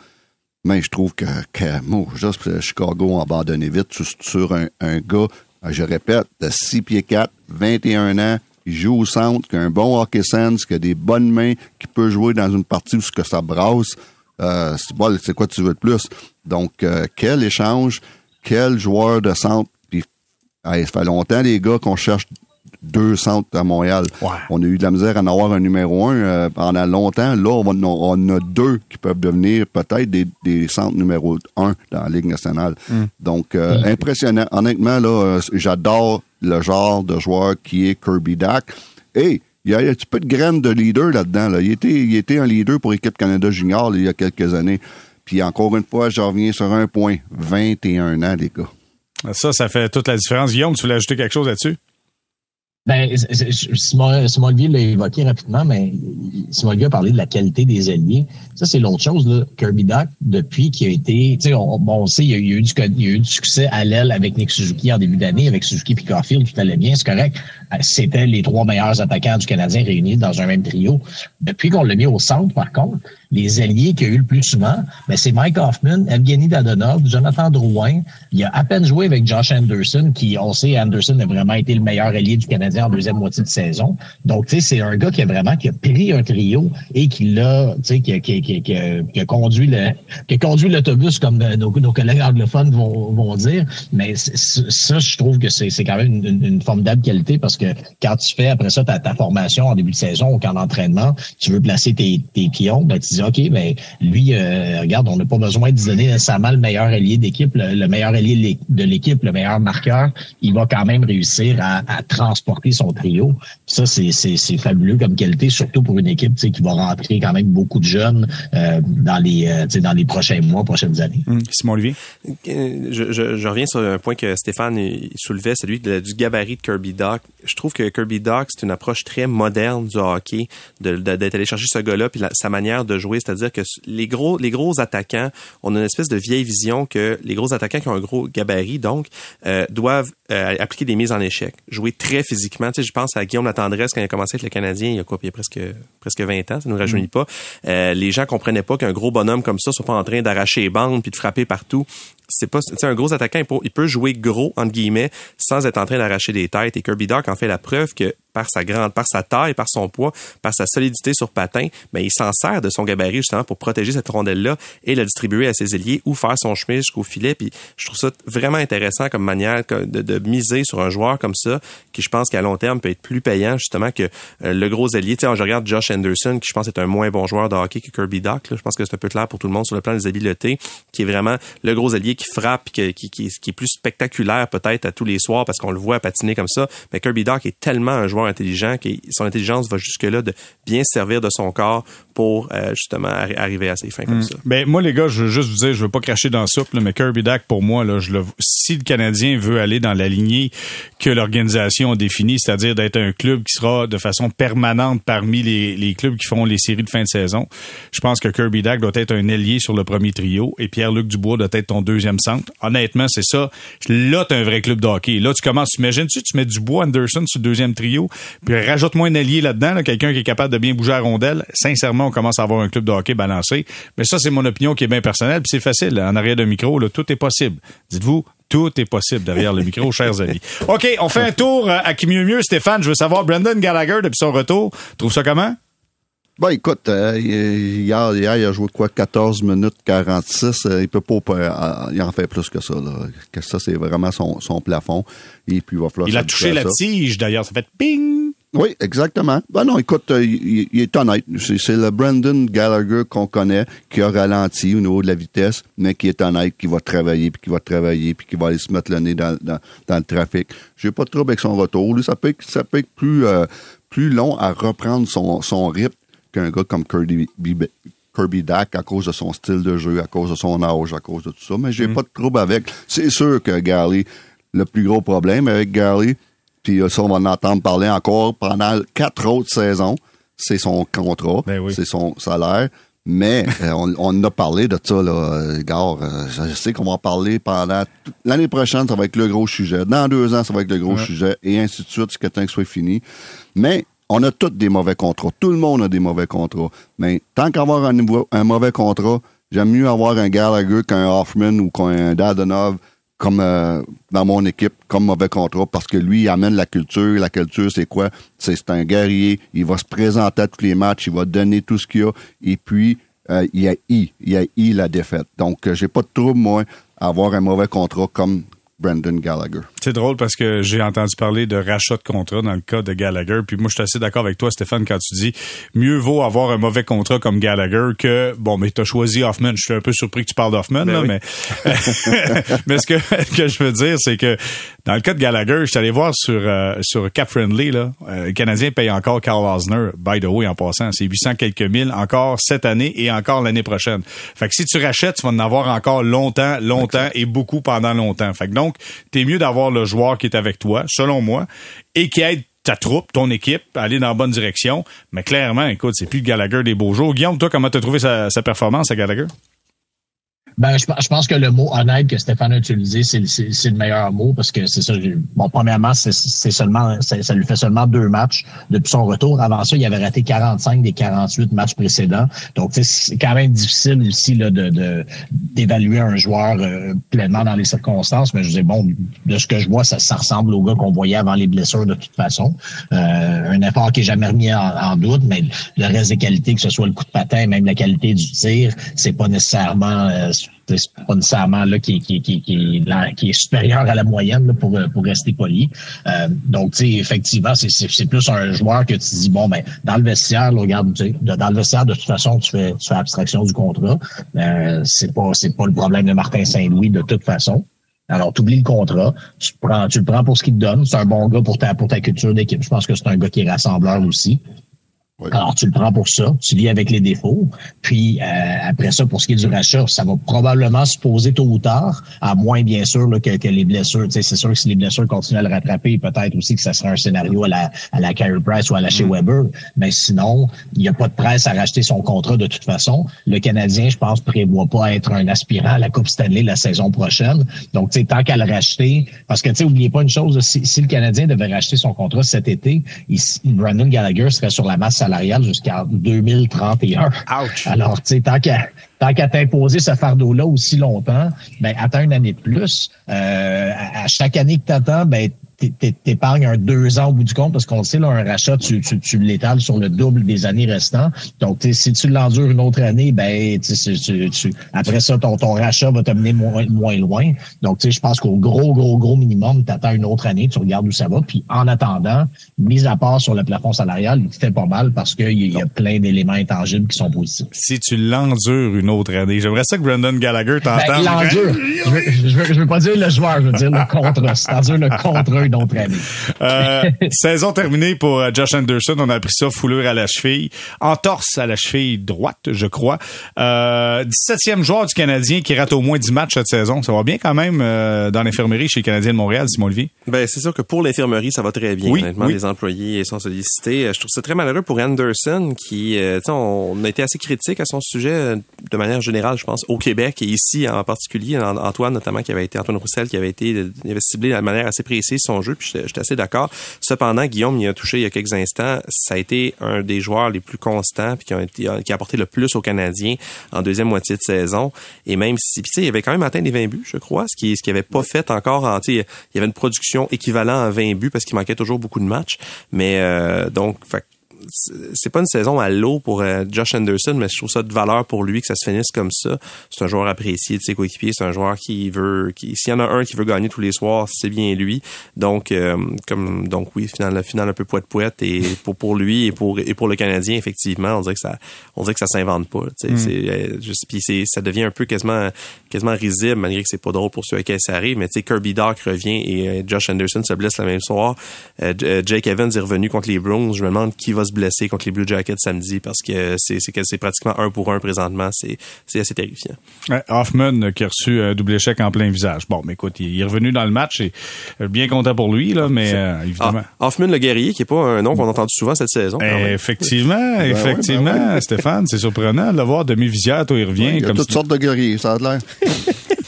Mais je trouve que, que moi, juste Chicago a abandonné vite sur, un, un, gars, je répète, de 6 pieds 4, 21 ans, il joue au centre, qui a un bon hockey sense, qui a des bonnes mains, qui peut jouer dans une partie où ce que ça brasse. Euh, c'est quoi tu veux de plus? Donc, euh, quel échange, quel joueur de centre. Puis, ça fait longtemps, les gars, qu'on cherche deux centres à Montréal. On a eu de la misère à en avoir un numéro un euh, pendant longtemps. Là, on, on, a deux qui peuvent devenir peut-être des, des, centres numéro un dans la Ligue nationale. Mm. Donc, euh, mm. impressionnant. Honnêtement, là, euh, j'adore le genre de joueur qui est Kirby Dak. Et il y a un petit peu de graines de leader là-dedans. Là. Il, était, il était un leader pour l'équipe Canada Junior il y a quelques années. Puis encore une fois, je reviens sur un point. 21 ans, les gars. Ça, ça fait toute la différence. Guillaume, tu voulais ajouter quelque chose là-dessus? Ben, Simon, Olivier l'a évoqué rapidement, mais Simon Olivier a parlé de la qualité des alliés. Ça, c'est l'autre chose. Là. Kirby Duck, depuis qu'il a été... Tu sais, on, bon, on sait, il y, a, eu du, il y a eu du succès à l'aile avec Nick Suzuki en début d'année, avec Suzuki et Caulfield, tout allait bien, c'est correct. C'était les trois meilleurs attaquants du Canadien réunis dans un même trio. Depuis qu'on l'a mis au centre, par contre, les alliés qu'il y a eu le plus souvent, ben, c'est Mike Hoffman, Evgeny Dadonov, Jonathan Drouin. Il a à peine joué avec Josh Anderson, qui, on sait, Anderson a vraiment été le meilleur allié du Canadien en deuxième moitié de saison. Donc, tu sais, c'est un gars qui a vraiment qui a pris un trio et qui l'a, tu sais, qui, qui, qui, qui, a conduit le, qui a conduit l'autobus, comme nos, nos, collègues anglophones vont, vont dire. Mais ça, je trouve que c'est quand même une, une, formidable qualité parce que quand tu fais après ça ta, ta formation en début de saison ou en entraînement, tu veux placer tes, tes pions, ben, tu dis OK, ben lui, euh, regarde, on n'a pas besoin de donner nécessairement le meilleur allié d'équipe, le, meilleur allié de l'équipe, le meilleur marqueur. Il va quand même réussir à, à transporter son trio. Ça, c'est fabuleux comme qualité, surtout pour une équipe qui va rentrer quand même beaucoup de jeunes euh, dans les euh, dans les prochains mois, prochaines années. Hum, Simon Olivier? Je, je, je, reviens sur un point que Stéphane soulevait, celui du gabarit de Kirby Doc. Je trouve que Kirby Doc, c'est une approche très moderne du hockey, d'être de, chercher ce gars-là, puis sa manière de jouer c'est-à-dire que les gros, les gros attaquants, on a une espèce de vieille vision que les gros attaquants qui ont un gros gabarit, donc, euh, doivent euh, appliquer des mises en échec, jouer très physiquement. Tu sais, je pense à Guillaume Latendresse quand il a commencé avec le Canadien, il y a quoi, il y a presque presque 20 ans, ça ne nous rajeunit mm. pas. Euh, les gens comprenaient pas qu'un gros bonhomme comme ça soit pas en train d'arracher les bandes puis de frapper partout c'est pas un gros attaquant il peut, il peut, jouer gros entre guillemets sans être en train d'arracher des têtes et Kirby Doc en fait la preuve que par sa grande, par sa taille, par son poids, par sa solidité sur patin, mais il s'en sert de son gabarit justement pour protéger cette rondelle-là et la distribuer à ses ailiers ou faire son chemin jusqu'au filet. Puis je trouve ça vraiment intéressant comme manière de, miser sur un joueur comme ça, qui je pense qu'à long terme peut être plus payant justement que euh, le gros ailier. Tu sais, je regarde Josh Anderson, qui je pense est un moins bon joueur de hockey que Kirby Doc. Je pense que c'est un peu clair pour tout le monde sur le plan des habiletés, qui est vraiment le gros ailier qui frappe, qui, qui, qui, qui est plus spectaculaire peut-être à tous les soirs parce qu'on le voit patiner comme ça. Mais Kirby Doc est tellement un joueur intelligent, que son intelligence va jusque-là de bien servir de son corps pour euh, justement arriver à ses fins comme mm. ça. Ben moi les gars, je veux juste vous dire, je veux pas cracher dans la soupe, mais Kirby Dack pour moi là, je le, si le Canadien veut aller dans la lignée que l'organisation a définie, c'est-à-dire d'être un club qui sera de façon permanente parmi les, les clubs qui font les séries de fin de saison, je pense que Kirby Dack doit être un ailier sur le premier trio et Pierre-Luc Dubois doit être ton deuxième centre. Honnêtement, c'est ça. Là, t'as un vrai club de hockey. Là, tu commences, imagines-tu, tu mets Dubois, Anderson sur le deuxième trio, puis rajoute-moi un allié là-dedans, quelqu'un qui est capable de bien bouger à rondelle. Sincèrement, on commence à avoir un club de hockey balancé. Mais ça, c'est mon opinion qui est bien personnelle, puis c'est facile. En arrière de micro, là, tout est possible. Dites-vous, tout est possible derrière le micro, [LAUGHS] chers amis. OK, on fait un tour à qui mieux mieux. Stéphane, je veux savoir, Brendan Gallagher, depuis son retour, trouve ça comment? Ben écoute, euh, hier, il a joué quoi 14 minutes 46. Euh, il peut pas, euh, il en fait plus que ça. Là. Que ça, c'est vraiment son, son plafond. Et puis il va falloir. Il a touché la tige d'ailleurs, ça fait ping. Oui, exactement. Ben non, écoute, il, est honnête. C'est le Brandon Gallagher qu'on connaît, qui a ralenti au niveau de la vitesse, mais qui est honnête, qui va travailler, puis qui va travailler, puis qui va aller se mettre le nez dans, dans, dans le trafic. J'ai pas de trouble avec son retour. Lui, ça peut être, ça peut être plus, plus long à reprendre son, son rythme qu'un gars comme Kirby, Kirby Dack à cause de son style de jeu, à cause de son âge, à cause de tout ça. Mais j'ai mm. pas de trouble avec. C'est sûr que Gary, le plus gros problème avec Gary, puis ça, on va en entendre parler encore pendant quatre autres saisons, c'est son contrat, ben c'est son salaire. Mais [LAUGHS] euh, on, on, a parlé de ça, là, Gare. Euh, je sais qu'on va en parler pendant... L'année prochaine, ça va être le gros sujet. Dans deux ans, ça va être le gros sujet. Et ainsi de suite, jusqu'à temps que soit fini. Mais on a tous des mauvais contrats. Tout le monde a des mauvais contrats. Mais tant qu'avoir un, mauvais contrat, j'aime mieux avoir un Gallagher qu'un Hoffman ou qu'un Dadonov comme euh, dans mon équipe comme mauvais contrat parce que lui il amène la culture. La culture c'est quoi? C'est un guerrier. Il va se présenter à tous les matchs. Il va donner tout ce qu'il a. Et puis euh, il a I. Il a I la défaite. Donc euh, j'ai pas de trouble moi à avoir un mauvais contrat comme Brendan Gallagher. C'est drôle parce que j'ai entendu parler de rachat de contrat dans le cas de Gallagher. Puis moi, je suis assez d'accord avec toi, Stéphane, quand tu dis mieux vaut avoir un mauvais contrat comme Gallagher que bon, mais t'as choisi Hoffman. Je suis un peu surpris que tu parles d'Hoffman, ben mais [LAUGHS] mais ce que, [LAUGHS] que je veux dire, c'est que dans le cas de Gallagher, je suis allé voir sur euh, sur Cap Friendly là, euh, le Canadien paye encore Carl Osner. By the way, en passant, c'est 800 quelques mille encore cette année et encore l'année prochaine. Fait que si tu rachètes, tu vas en avoir encore longtemps, longtemps et beaucoup pendant longtemps. Fait que donc, t'es mieux d'avoir le joueur qui est avec toi, selon moi, et qui aide ta troupe, ton équipe, à aller dans la bonne direction. Mais clairement, écoute, c'est plus Gallagher des beaux jours. Guillaume, toi, comment t'as trouvé sa performance à Gallagher? Ben, je, je, pense que le mot honnête que Stéphane a utilisé, c'est le meilleur mot parce que c'est ça. Bon, premièrement, c'est seulement, ça lui fait seulement deux matchs depuis son retour. Avant ça, il avait raté 45 des 48 matchs précédents. Donc, c'est quand même difficile aussi là, de d'évaluer un joueur euh, pleinement dans les circonstances. Mais je disais, bon, de ce que je vois, ça, ça ressemble au gars qu'on voyait avant les blessures de toute façon. Euh, un effort qui est jamais remis en, doute, mais le reste des qualités, que ce soit le coup de patin, même la qualité du tir, c'est pas nécessairement euh, c'est pas nécessairement là qui, est supérieur à la moyenne là, pour, pour rester poli. Euh, donc, tu sais, effectivement, c'est plus un joueur que tu dis, bon, ben, dans le vestiaire, là, regarde, dans le vestiaire, de toute façon, tu fais, tu fais abstraction du contrat. Euh, c'est pas, c'est pas le problème de Martin Saint-Louis de toute façon. Alors, tu oublies le contrat, tu, tu le prends pour ce qu'il te donne. C'est un bon gars pour ta, pour ta culture d'équipe. Je pense que c'est un gars qui est rassembleur aussi. Alors, tu le prends pour ça, tu vis avec les défauts. Puis, euh, après ça, pour ce qui est du rachat, ça va probablement se poser tôt ou tard, à moins, bien sûr, là, que, que, les blessures. C'est sûr que si les blessures continuent à le rattraper, peut-être aussi que ça sera un scénario à la, à la Carey Price ou à la chez mm. Weber. Mais sinon, il n'y a pas de presse à racheter son contrat de toute façon. Le Canadien, je pense, prévoit pas être un aspirant à la Coupe Stanley la saison prochaine. Donc, tu sais, tant qu'à le racheter, parce que, tu sais, oubliez pas une chose, si, si, le Canadien devait racheter son contrat cet été, il, Brandon Gallagher serait sur la masse salariale jusqu'en 2031. Ouch. Alors, tu sais, tant qu'à tant qu'à t'imposer ce fardeau-là aussi longtemps, ben attends une année de plus. Euh, à, chaque année que tu attends, ben t'épargnes un deux ans au bout du compte parce qu'on le sait, là, un rachat, tu, tu, tu l'étales sur le double des années restantes. Donc, si tu l'endures une autre année, ben tu, tu, après ça, ton, ton rachat va t'amener moins, moins loin. Donc, tu sais, je pense qu'au gros, gros, gros minimum, tu attends une autre année, tu regardes où ça va. Puis en attendant, mis à part sur le plafond salarial, il te fait pas mal parce qu'il y, y, a plein d'éléments intangibles qui sont positifs. Si tu l'endures une autre année, j'aimerais ça que Brandon Gallagher t'entende. Ben, l'endure. je, veux, je, veux, pas dire le joueur, je veux dire le contre. C'est-à-dire le [LAUGHS] contre d'autres années. Euh, [LAUGHS] saison terminée pour euh, Josh Anderson. On a appris ça, foulure à la cheville. Entorse à la cheville droite, je crois. Euh, 17e joueur du Canadien qui rate au moins 10 matchs cette saison. Ça va bien quand même euh, dans l'infirmerie chez les Canadiens de Montréal, Simon Olivier? Ben, c'est sûr que pour l'infirmerie, ça va très bien. Oui, Honnêtement, oui. les employés sont sollicités. Euh, Je trouve ça très malheureux pour Anderson qui, euh, tu sais, on a été assez critique à son sujet euh, de manière générale, je pense, au Québec et ici en particulier. An- Antoine, notamment, qui avait été, Antoine Roussel, qui avait été, il avait ciblé de manière assez précise son jeu, puis j'étais assez d'accord. Cependant, Guillaume y a touché il y a quelques instants. Ça a été un des joueurs les plus constants, puis qui, a apporté le plus aux Canadiens en deuxième moitié de saison. Et même si, tu sais, il avait quand même atteint les 20 buts, je crois, ce qui, ce qui avait pas fait encore. En, il y avait une production équivalente à 20 buts parce qu'il manquait toujours beaucoup de matchs. Mais euh, donc, fait c'est pas une saison à l'eau pour euh, Josh Anderson, mais je trouve ça de valeur pour lui que ça se finisse comme ça. C'est un joueur apprécié de ses coéquipiers, c'est un joueur qui veut, qui, s'il y en a un qui veut gagner tous les soirs, c'est bien lui. Donc, euh, comme donc oui, final, final un peu poète poète et pour pour lui et pour et pour le Canadien effectivement, on dirait que ça, on dirait que ça s'invente pas. sais. C'est euh, juste puis c'est ça devient un peu quasiment quasiment risible malgré que c'est pas drôle pour ceux à qui ça arrive. Mais tu sais Kirby Doc revient et euh, Josh Anderson se blesse le même soir. Jake Evans est revenu contre les Browns. Je me demande qui va se blesser contre les Blue Jackets samedi parce que c'est c'est que c'est pratiquement un pour un présentement. C'est c'est assez terrifiant. Ouais, Hoffman euh, qui a reçu un double échec en plein visage. Bon, mais écoute, il est revenu dans le match et euh, bien content pour lui, là, mais euh, évidemment. Ah, Hoffman le guerrier, qui est pas un nom qu'on a entendu souvent cette saison. Eh, même. effectivement, ouais, effectivement, ben ouais. Stéphane, c'est surprenant de le voir demi-visière, toi, il revient Il y a comme toutes si- sortes de guerriers, ça a l'air. [LAUGHS]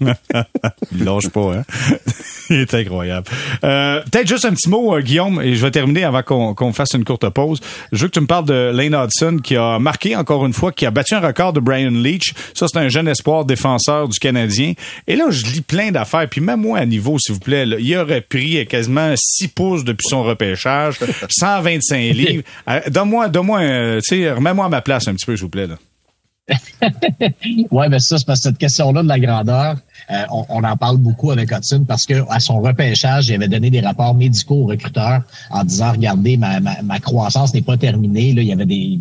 [LAUGHS] Il lâche pas, hein? [LAUGHS] Il est incroyable. Euh, Peut-être juste un petit mot, euh, Guillaume, et je vais terminer avant qu'on fasse une courte pause. Je veux que tu me parles de Lane Hudson, qui a marqué encore une fois, qui a battu un record de Brian Leach. Ça, c'est un jeune espoir défenseur du Canadien. Et là, je lis plein d'affaires, puis même moi à niveau, s'il vous plaît, il aurait pris quasiment 6 pouces depuis son repêchage, [LAUGHS] 125 livres. Euh, Donne-moi, donne-moi, un- tu sais, remets-moi à ma place un petit peu, s'il vous plaît. [LAUGHS] Ouais, ben ça, c'est parce que cette question-là de la grandeur, euh, on, on en parle beaucoup avec Hudson parce que à son repêchage, il avait donné des rapports médicaux aux recruteurs en disant regardez, ma, ma, ma croissance n'est pas terminée. Là, il y avait des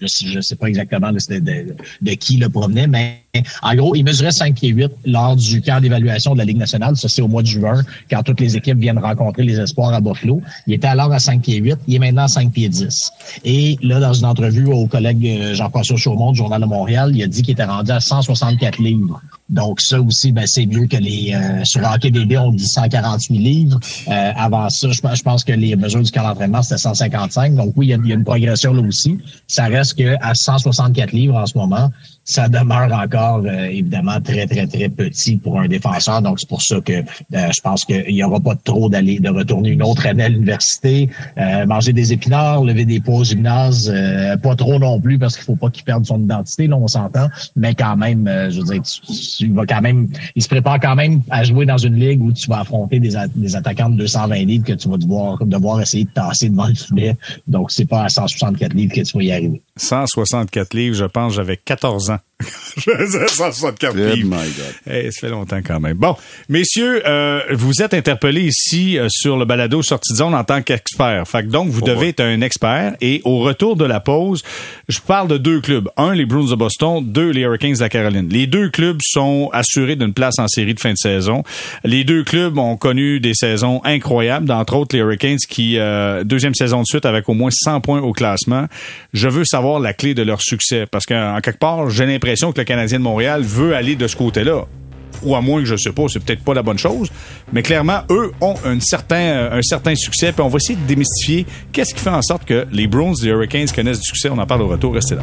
je je sais pas exactement c'était de, de qui le provenait, mais en gros, il mesurait 5 pieds 8 lors du camp d'évaluation de la Ligue nationale. Ça, c'est au mois de juin, quand toutes les équipes viennent rencontrer les espoirs à Buffalo. Il était alors à 5 pieds 8, il est maintenant à 5 pieds 10. Et là, dans une entrevue au collègue euh, Jean-François Chaumont du Journal de Montréal, il a dit qu'il était rendu à 164 livres. Donc ça aussi, ben, c'est mieux que les euh, sur Hockey DB, on dit 148 livres. Euh, avant ça, je, pense- que les mesures du camp d'entraînement, c'était 155. Donc oui, il y, a, il y a une progression là aussi. Ça reste que à 164 livres en ce moment, ça demeure encore euh, évidemment très, très, très petit pour un défenseur. Donc c'est pour ça que euh, je pense qu'il n'y aura pas trop d'aller de retourner une autre année à l'université, euh, manger des épinards, lever des poids au gymnase, pas trop non plus parce qu'il faut pas qu'il perde son identité, là, on s'entend. Mais quand même, je veux dire, tu, tu quand même, il se prépare quand même à jouer dans une ligue où tu vas affronter des attaquants de 220 livres que tu vas devoir, devoir essayer de tasser devant le filet. Donc c'est pas à 164 livres que tu vas y arriver. 164 livres, je pense, j'avais 14 ans. [LAUGHS] je faisais 164 Oh livres. my God. Ça fait longtemps quand même. Bon, messieurs, euh, vous êtes interpellés ici euh, sur le balado Sortie de zone en tant qu'expert. Fait que donc, vous devez être un expert. Et au retour de la pause, je parle de deux clubs. Un, les Bruins de Boston. Deux, les Hurricanes de la Caroline. Les deux clubs sont assurés d'une place en série de fin de saison. Les deux clubs ont connu des saisons incroyables, d'entre autres les Hurricanes qui, euh, deuxième saison de suite avec au moins 100 points au classement. Je veux savoir la clé de leur succès parce qu'en quelque part, j'ai l'impression que le Canadien de Montréal veut aller de ce côté-là ou à moins que je sais pas, c'est peut-être pas la bonne chose, mais clairement, eux ont un certain, euh, un certain succès, puis on va essayer de démystifier qu'est-ce qui fait en sorte que les Browns et les Hurricanes connaissent du succès. On en parle au retour, restez là.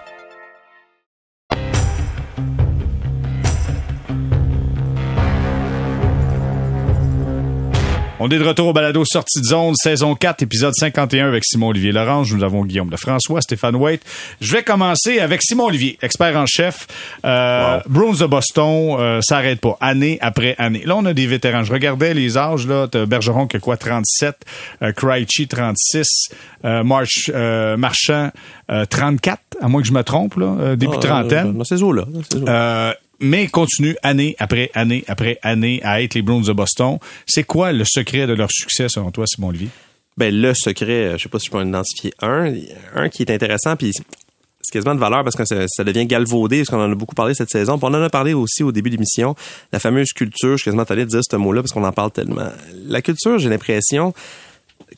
On est de retour au balado Sortie de zone, saison 4, épisode 51 avec Simon-Olivier Lorange. Nous avons Guillaume de François, Stéphane White. Je vais commencer avec Simon-Olivier, expert en chef. Euh, Bruins de Boston, euh, ça arrête pas, année après année. Là, on a des vétérans. Je regardais les âges, là. Bergeron qui a quoi, 37, euh, Krejci, 36, euh, March, euh, Marchand, euh, 34, à moins que je me trompe, là, euh, début Ah, trentaine. Dans ces eaux-là. dans ces eaux-là. Euh, mais continue année après année après année à être les Browns de Boston. C'est quoi le secret de leur succès selon toi, Simon Olivier? Ben, le secret, euh, je sais pas si je peux en identifier un. Un qui est intéressant, puis c'est quasiment de valeur parce que ça, ça devient galvaudé, parce qu'on en a beaucoup parlé cette saison. Puis on en a parlé aussi au début de l'émission. La fameuse culture, je suis quasiment allé dire ce mot-là parce qu'on en parle tellement. La culture, j'ai l'impression,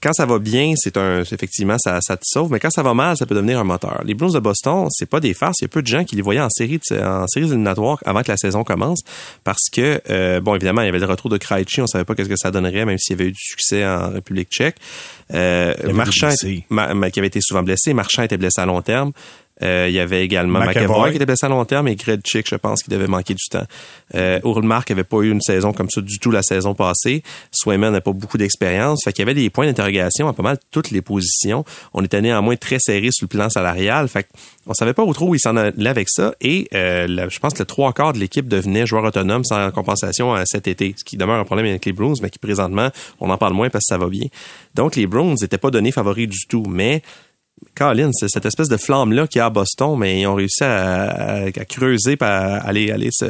quand ça va bien, c'est un, effectivement, ça, ça te sauve, mais quand ça va mal, ça peut devenir un moteur. Les Blues de Boston, c'est pas des farces. Il y a peu de gens qui les voyaient en série, de- en séries éliminatoires avant que la saison commence, parce que, euh, bon, évidemment, il y avait le retour de Krejci, on savait pas qu'est-ce que ça donnerait, même s'il y avait eu du succès en République tchèque. Euh, Marchand. Ma- ma- qui avait été souvent blessé, Marchand était blessé à long terme. Euh, il y avait également McAvoy. McAvoy qui était blessé à long terme et Chick, je pense, qui devait manquer du temps. Euh, Urlmark avait pas eu une saison comme ça du tout la saison passée. Swayman n'a pas beaucoup d'expérience. Fait qu'il y avait des points d'interrogation à pas mal toutes les positions. On était néanmoins très serré sur le plan salarial. Fait on savait pas où trop où il s'en allait avec ça. Et euh, la- je pense que le trois quarts de l'équipe devenait joueur autonome sans compensation à cet été. Ce qui demeure un problème avec les Bruins, mais qui présentement, on en parle moins parce que ça va bien. Donc les Bruins n'étaient pas donnés favoris du tout. Mais Colin, c'est cette espèce de flamme-là qu'il y a à Boston, mais ils ont réussi à, creuser, à aller, aller se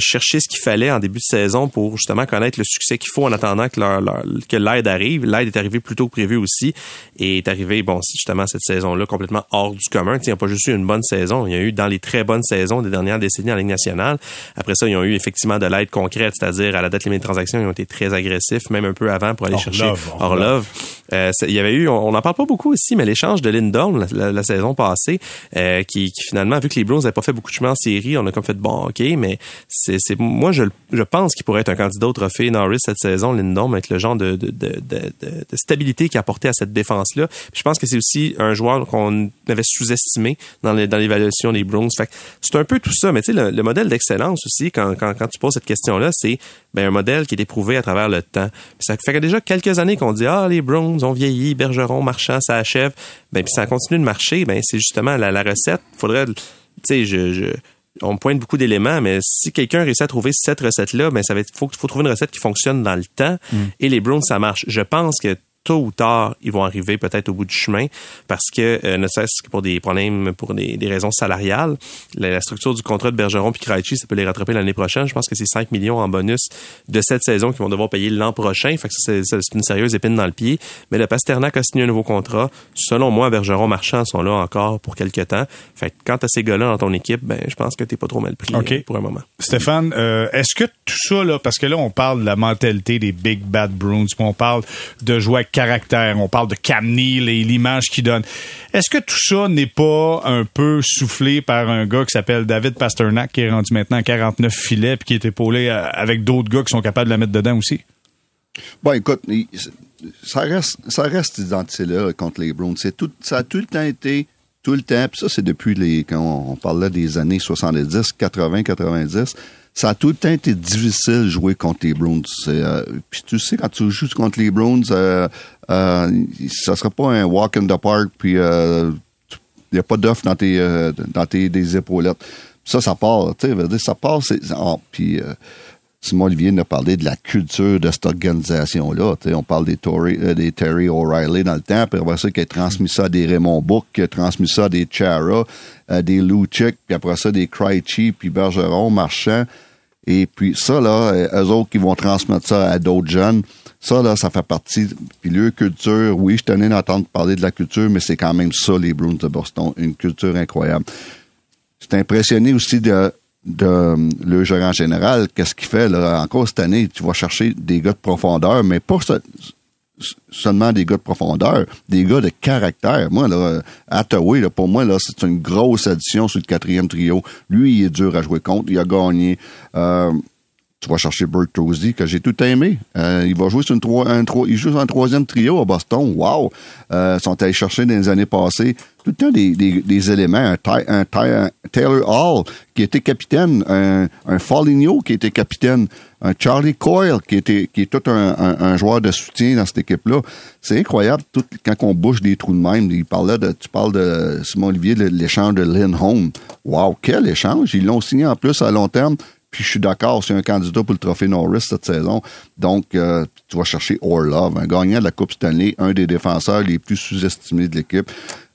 chercher ce qu'il fallait en début de saison pour justement connaître le succès qu'il faut en attendant que, leur, leur- que l'aide arrive. L'aide est arrivée plus tôt que prévu aussi et est arrivée, bon, justement cette saison-là complètement hors du commun. Tu sais, Ils n'ont pas juste eu une bonne saison, il y a eu dans les très bonnes saisons des dernières décennies en Ligue nationale. Après ça, ils ont eu effectivement de l'aide concrète, c'est-à-dire à la date limite de transaction, ils ont été très agressifs, même un peu avant pour aller Orlov, chercher Orlov. Euh, il y avait eu, on n'en parle pas beaucoup ici, mais l'échange de Lindholm la, la- la saison passée, euh, qui, qui finalement, vu que les Blues n'avaient pas fait beaucoup de chemin en série, on a comme fait bon, ok, mais moi je, je pense qu'il pourrait être un candidat au trophée Norris cette saison, Lindholm, avec le genre de, stabilité qu'il a apporté à cette défense-là. Je pense que c'est aussi un joueur qu'on avait sous-estimé dans, l'évaluation des Bruins. Fait c'est un peu tout ça, mais tu sais, le, le modèle d'excellence aussi, quand, quand, tu poses cette question-là, c'est ben, un modèle qui est éprouvé à travers le temps. Puis ça fait déjà quelques années qu'on dit ah les Browns ont vieilli, Bergeron, Marchand, ça achève. Ben puis ça continue de marcher. Ben c'est justement la, la recette. Faudrait, tu sais, je on pointe beaucoup d'éléments, mais si quelqu'un réussit à trouver cette recette-là, ben ça va être, faut, faut trouver une recette qui fonctionne dans le temps. Et les Browns, ça marche. Je pense que tôt ou tard, ils vont arriver peut-être au bout du chemin parce que, euh, ne serait-ce que pour des problèmes, pour des, des raisons salariales, la, la structure du contrat de Bergeron puis Krejci, ça peut les rattraper l'année prochaine. Je pense que c'est 5 millions en bonus de cette saison qu'ils vont devoir payer l'an prochain. Fait que c'est, une sérieuse épine dans le pied. Mais le Pasternak a signé un nouveau contrat. Selon moi, Bergeron, Marchand sont là encore pour quelques temps. Fait que quand t'as ces gars-là dans ton équipe, ben, je pense que t'es pas trop mal pris OK. euh, pour un moment. Stéphane, euh, est-ce que tout ça, là, parce que là, on parle de la mentalité des Big Bad Bruins, on parle de jouer avec on parle de Cam Neal et l'image qu'il donne. Est-ce que tout ça n'est pas un peu soufflé par un gars qui s'appelle David Pasternak, qui est rendu maintenant à 49 filets, puis qui est épaulé euh, avec d'autres gars qui sont capables de la mettre dedans aussi? Bon, écoute, ça reste, ça reste identité-là contre les Browns. Ça a tout le temps été, tout le temps, puis ça, c'est depuis les, quand on, on parlait des années 70, 80, 90, ça a tout le temps été difficile de jouer contre les Browns. Euh, puis tu sais, quand tu joues contre les Browns, euh, euh, ça sera pas un walk in the park, puis euh, il n'y a pas d'offre dans tes, euh, dans tes des épaulettes. Ça, ça part, ça part, oh, puis euh, Simon Olivier nous a parlé de la culture de cette organisation-là. On parle des, euh, des Terry O'Reilly dans le temps, puis après ça, qui a transmis ça à des Raymond Book, qui a transmis ça à des Chara, euh, des Luchik, puis après ça, des Krejci, puis Bergeron, Marchand. Et puis ça, là, euh, eux autres qui vont transmettre ça à d'autres jeunes, ça, là, ça fait partie. Puis leur culture, oui, je tenais d'entendre parler de la culture, mais c'est quand même ça, les Bruins de Boston, une culture incroyable. C'est impressionné aussi de, de euh, le gérant général, qu'est-ce qu'il fait, là, encore cette année, tu vas chercher des gars de profondeur, mais pas se- seulement des gars de profondeur, des gars de caractère. Moi, là, Hathaway, là, pour moi, là, c'est une grosse addition sur le quatrième trio. Lui, il est dur à jouer contre, il a gagné. Euh, tu vas chercher Bertozzi, que j'ai tout aimé. Euh, il va jouer sur une un, il joue sur un troisième trio à Boston. Wow! Euh, sont allés chercher dans les années passées tout des, éléments. Un, Taylor Hall qui était capitaine, un, un qui était capitaine. un Charlie Coyle qui était qui est tout un, joueur de soutien dans cette équipe-là. C'est incroyable quand on bouge des trous de même. Il parlait de, tu parles de Simon Olivier, l'échange de Lynn Home. Wow, quel échange! Ils l'ont signé en plus à long terme. Puis je suis d'accord, c'est un candidat pour le trophée Norris cette saison. Donc, euh, tu vas chercher Orlov, un gagnant de la Coupe Stanley, un des défenseurs les plus sous-estimés de l'équipe.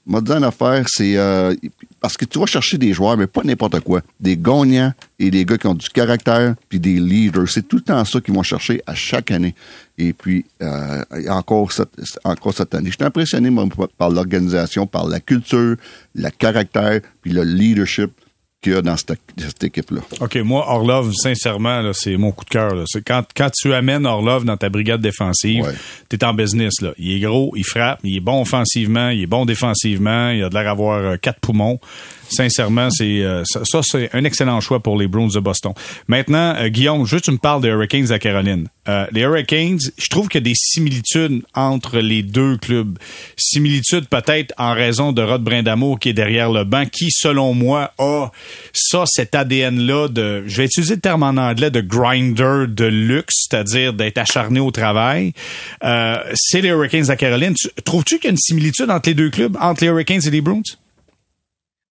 M'a dit une affaire, c'est euh, parce que tu vas chercher des joueurs, mais pas n'importe quoi. Des gagnants et des gars qui ont du caractère, puis des leaders. C'est tout le temps ça qu'ils vont chercher à chaque année. Et puis, euh, encore, cette, encore cette année. Je suis impressionné par l'organisation, par la culture, le caractère, puis le leadership qu'il y a dans cette, équipe-là. OK, moi, Orlov, sincèrement, c'est mon coup de cœur. Quand, quand tu amènes Orlov dans ta brigade défensive, tu es en business. Là. Il est gros, il frappe, il est bon offensivement, il est bon défensivement, il a de l'air d'avoir euh, quatre poumons sincèrement, c'est euh, ça, c'est un excellent choix pour les Bruins de Boston. Maintenant, euh, Guillaume, juste tu me parles des Hurricanes à Caroline. Euh, les Hurricanes, je trouve qu'il y a des similitudes entre les deux clubs. Similitudes peut-être en raison de Rod Brindamour qui est derrière le banc, qui, selon moi, a ça, cet ADN-là de, je vais utiliser le terme en anglais, de grinder de luxe, c'est-à-dire d'être acharné au travail. c'est les Hurricanes à Caroline. Trouves-tu qu'il y a une similitude entre les deux clubs, entre les Hurricanes et les Bruins?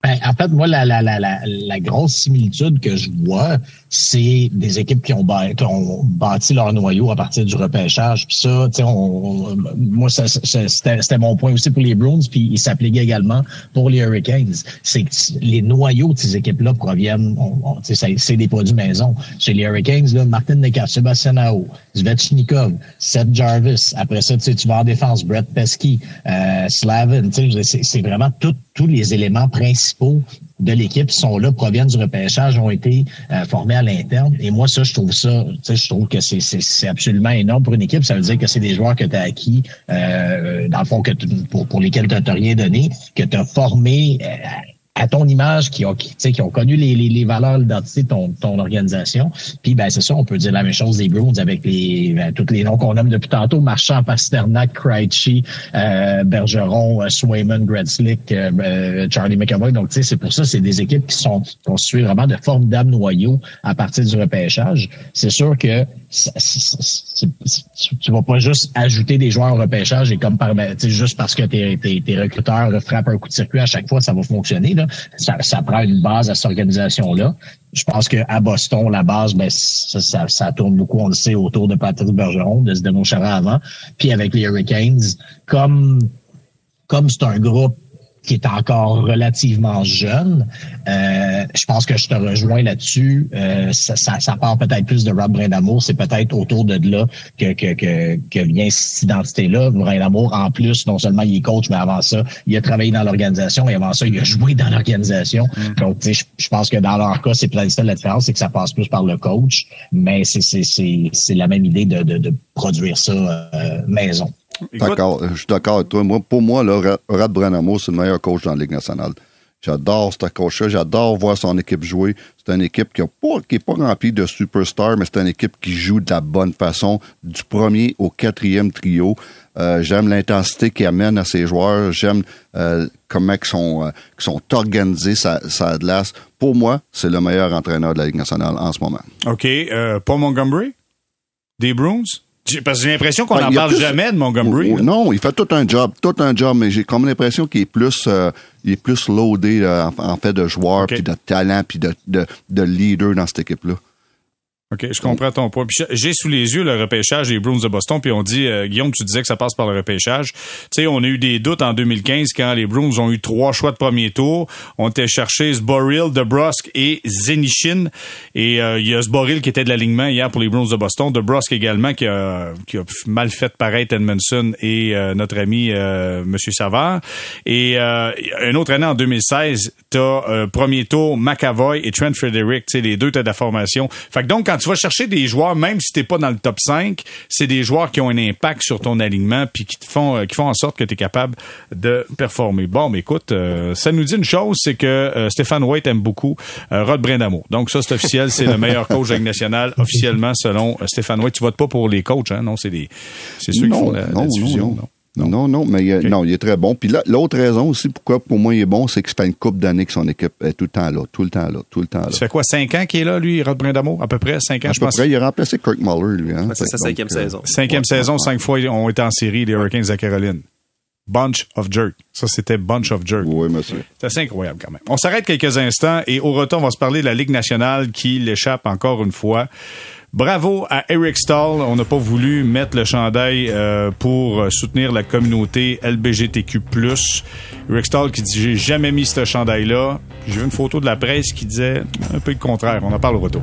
Ben, en fait, moi, la, la, la, la, grosse similitude que je vois, c'est des équipes qui ont, bâti, leur noyau à partir du repêchage. Puis ça, moi, c'était mon point aussi pour les Bruins, puis il s'appliquait également pour les Hurricanes. C'est que les noyaux de ces équipes-là proviennent, c'est des produits maison. Chez les Hurricanes, là, Martin Necker, Sébastien Svechnikov, Seth Jarvis. Après ça, tu vas en défense, Brett Pesky, euh, Slavin. C'est vraiment tous les éléments principaux de l'équipe sont là, proviennent du repêchage, ont été euh, formés à l'interne. Et moi, ça, je trouve ça, je trouve que c'est absolument énorme pour une équipe. Ça veut dire que c'est des joueurs que tu as acquis, euh, dans le fond, que pour, pour lesquels tu n'as rien donné, que tu as formé euh, à ton image, qui ont, qui, qui ont connu les, les, les valeurs, l'identité de ton, ton organisation. Puis ben c'est ça, on peut dire la même chose des Bruins avec les ben, tous les noms qu'on nomme depuis tantôt, Marchand, Pasternak, Krejci, euh, Bergeron, euh, Swayman, Gretzlick, euh, euh, Charlie McAvoy. Donc tu sais, c'est pour ça, c'est des équipes qui sont constituées vraiment de formidables noyaux à partir du repêchage. C'est sûr que tu vas pas juste ajouter des joueurs au repêchage et comme par ben, juste parce que tes, tes, tes, recruteurs frappent un coup de circuit à chaque fois, ça va fonctionner. Là. Ça, ça prend une base à cette organisation-là. Je pense qu'à Boston, la base, ben, ça, ça, tourne beaucoup, on le sait, autour de Patrick Bergeron, de Zdeno Chara avant. Puis avec les Hurricanes, comme comme c'est un groupe qui est encore relativement jeune. Euh, je pense que je te rejoins là-dessus. Euh, ça, ça, ça, part peut-être plus de Rob Brindamour. C'est peut-être autour de là que, que, que, que vient cette identité-là. Brindamour, en plus, non seulement il est coach, mais avant ça, il a travaillé dans l'organisation et avant ça, il a joué dans l'organisation. Mm. Donc, je, je pense que dans leur cas, c'est peut-être ça la différence, c'est que ça passe plus par le coach, mais c'est la même idée de, de, de produire ça euh, maison. D'accord, je suis d'accord avec toi. Moi, pour moi, là, Rad Branamo, c'est le meilleur coach dans la Ligue nationale. J'adore ce coach-là. J'adore voir son équipe jouer. C'est une équipe qui n'est pas, qui pas remplie de superstars, mais c'est une équipe qui joue de la bonne façon, du premier au quatrième trio. Euh, j'aime l'intensité qu'il amène à ses joueurs. J'aime euh, comment ils sont, euh, sont organisés, ça, ça glace. Pour moi, c'est le meilleur entraîneur de la Ligue nationale en ce moment. OK. Paul Montgomery? Des Bruins? Parce que j'ai l'impression qu'on n'en parle jamais de Montgomery. non, il fait tout un job, tout un job, mais j'ai comme l'impression qu'il est plus, euh, il est plus loadé en, fait de joueur, puis de talent, puis de, de, de leader dans cette équipe-là. OK, je comprends ton point. j'ai sous les yeux le repêchage des Bruins de Boston, puis on dit, euh, Guillaume, tu disais que ça passe par le repêchage. Tu sais, on a eu des doutes en 2015 quand les Bruins ont eu trois choix de premier tour. On était chercher Sboril, DeBrusque et Zenichin. Et euh, il y a Sboril qui était de l'alignement hier pour les Bruins de Boston. DeBrusque également qui a, qui a mal fait paraître Edmondson et euh, notre ami Monsieur Savard. Et un autre année en 2016, t'as premier tour McAvoy et Trent Frederick. Tu sais, les deux t'as de la formation. Fait que donc, quand tu vas chercher des joueurs, même si t'es pas dans le top 5, c'est des joueurs qui ont un impact sur ton alignement puis qui te font, euh, qui font en sorte que tu es capable de performer. Bon, mais écoute, euh, ça nous dit une chose, c'est que euh, Stéphane White aime beaucoup Rod Brindamour. Donc ça, c'est officiel, c'est le meilleur coach de la nationale officiellement selon Stéphane White. Tu votes pas pour les coachs, hein? Non, c'est des, c'est ceux qui font la, diffusion. Non, non, mais il est, non, il est très bon. Puis l'autre raison aussi pourquoi pour moi il est bon, c'est que ça fait une coupe d'années que son équipe est tout le temps là, tout le temps là, tout le temps là. Ça fait quoi, cinq ans qu'il est là, lui, Rod Brindamo? À peu près cinq ans, à je peu pense. Près, il a remplacé Kirk Muller, lui. Hein? c'est sa cinquième euh, saison. Cinquième saison, cinq fois ils ont été en série, les Hurricanes de Caroline. Bunch of Jerk. Ça, c'était Bunch of Jerk. Oui, monsieur. C'est assez incroyable quand même. On s'arrête quelques instants et au retour, on va se parler de la Ligue nationale qui l'échappe encore une fois. Bravo à Eric Stahl. On n'a pas voulu mettre le chandail euh, pour soutenir la communauté LBGTQ+. Eric Stahl qui dit j'ai jamais mis ce chandail-là. J'ai vu une photo de la presse qui disait un peu le contraire. On en parle au retour.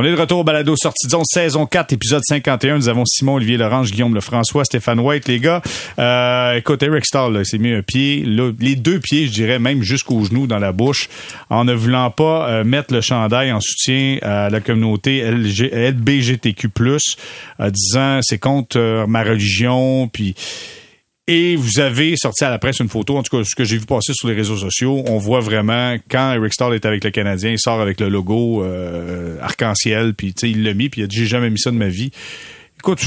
On est de retour au balado sortie de zone, saison 4, épisode 51. Nous avons Simon, Olivier Lorange, Guillaume Lefrançois, Stéphane White, les gars. Euh, écoute, Eric Starr, là, s'est mis un pied, les deux pieds, je dirais, même jusqu'au genou dans la bouche, en ne voulant pas euh, mettre le chandail en soutien à la communauté LG, LBGTQ+, euh, disant c'est contre euh, ma religion, puis... Et vous avez sorti à la presse une photo, en tout cas ce que j'ai vu passer sur les réseaux sociaux, on voit vraiment quand Eric Starr est avec le Canadien, il sort avec le logo euh, arc-en-ciel, puis tu sais il l'a mis, puis il a dit j'ai jamais mis ça de ma vie. Écoute,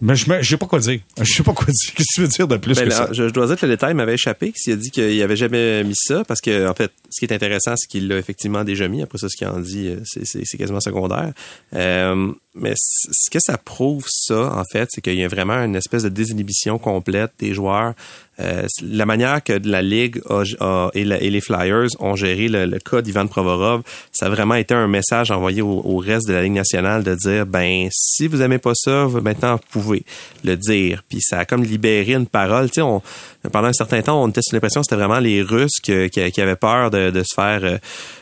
mais je ne sais pas quoi dire. Je sais pas quoi dire. Qu'est-ce que tu veux dire de plus Ben que là, ça? je, je dois dire que le détail m'avait échappé. S'il a dit qu'il avait jamais mis ça, parce que en fait, ce qui est intéressant, c'est qu'il l'a effectivement déjà mis. Après ça, ce qu'il en dit, euh, c'est quasiment secondaire. Euh, mais ce que ça prouve, ça, en fait, c'est qu'il y a vraiment une espèce de désinhibition complète des joueurs. Euh, la manière que la Ligue a- a- et, les Flyers ont géré le, le cas d'Ivan Provorov, ça a vraiment été un message envoyé au, au reste de la Ligue nationale de dire, ben, si vous aimez pas ça, maintenant, vous pouvez le dire. Puis ça a comme libéré une parole. Tu sais, on, pendant un certain temps, on était sous l'impression que c'était vraiment les Russes qui, qui avaient peur de, de se faire euh,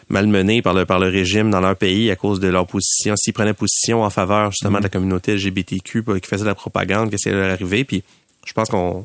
malmener par le, par le régime dans leur pays à cause de leur position. S'ils prenaient position en faveur justement de la communauté LGBTQ qui faisait de la propagande, qu'est-ce qui allait leur arriver. Puis je pense qu'on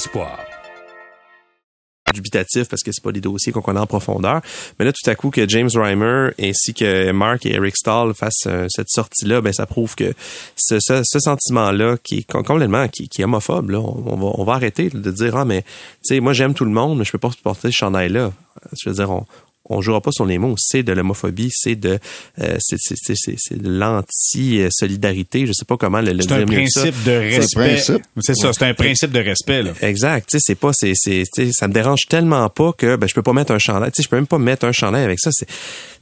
dubitatif parce que c'est pas des dossiers qu'on connaît en profondeur. Mais là, tout à coup, que James Reimer ainsi que Mark et Eric Stahl fassent euh, cette sortie-là, ben ça prouve que ce, sentiment-là qui est com- complètement qui, qui homophobe, là, on, va, on va arrêter de dire ah mais tu sais moi j'aime tout le monde, mais je peux pas porter ce chandail-là. Je veux dire on on jouera pas sur les mots, c'est de l'homophobie, c'est de euh, c'est c'est c'est c'est- c'est de l'anti-solidarité, je sais pas comment le, le C'est un dire que ça. principe de respect. C'est ça, c'est un principe de respect. Là. Exact. Tu sais, c'est pas, c'est, c'est, ça me dérange tellement pas que, ben, je peux pas mettre un chandail. Tu sais, je peux même pas mettre un chandail avec ça. C'est, tu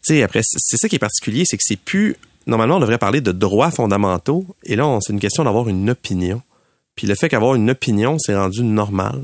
sais, après, c'est c'est ça qui est particulier, c'est que c'est plus, normalement, on devrait parler de droits fondamentaux. Et là, c'est une question d'avoir une opinion. Puis le fait qu'avoir une opinion, c'est rendu normal.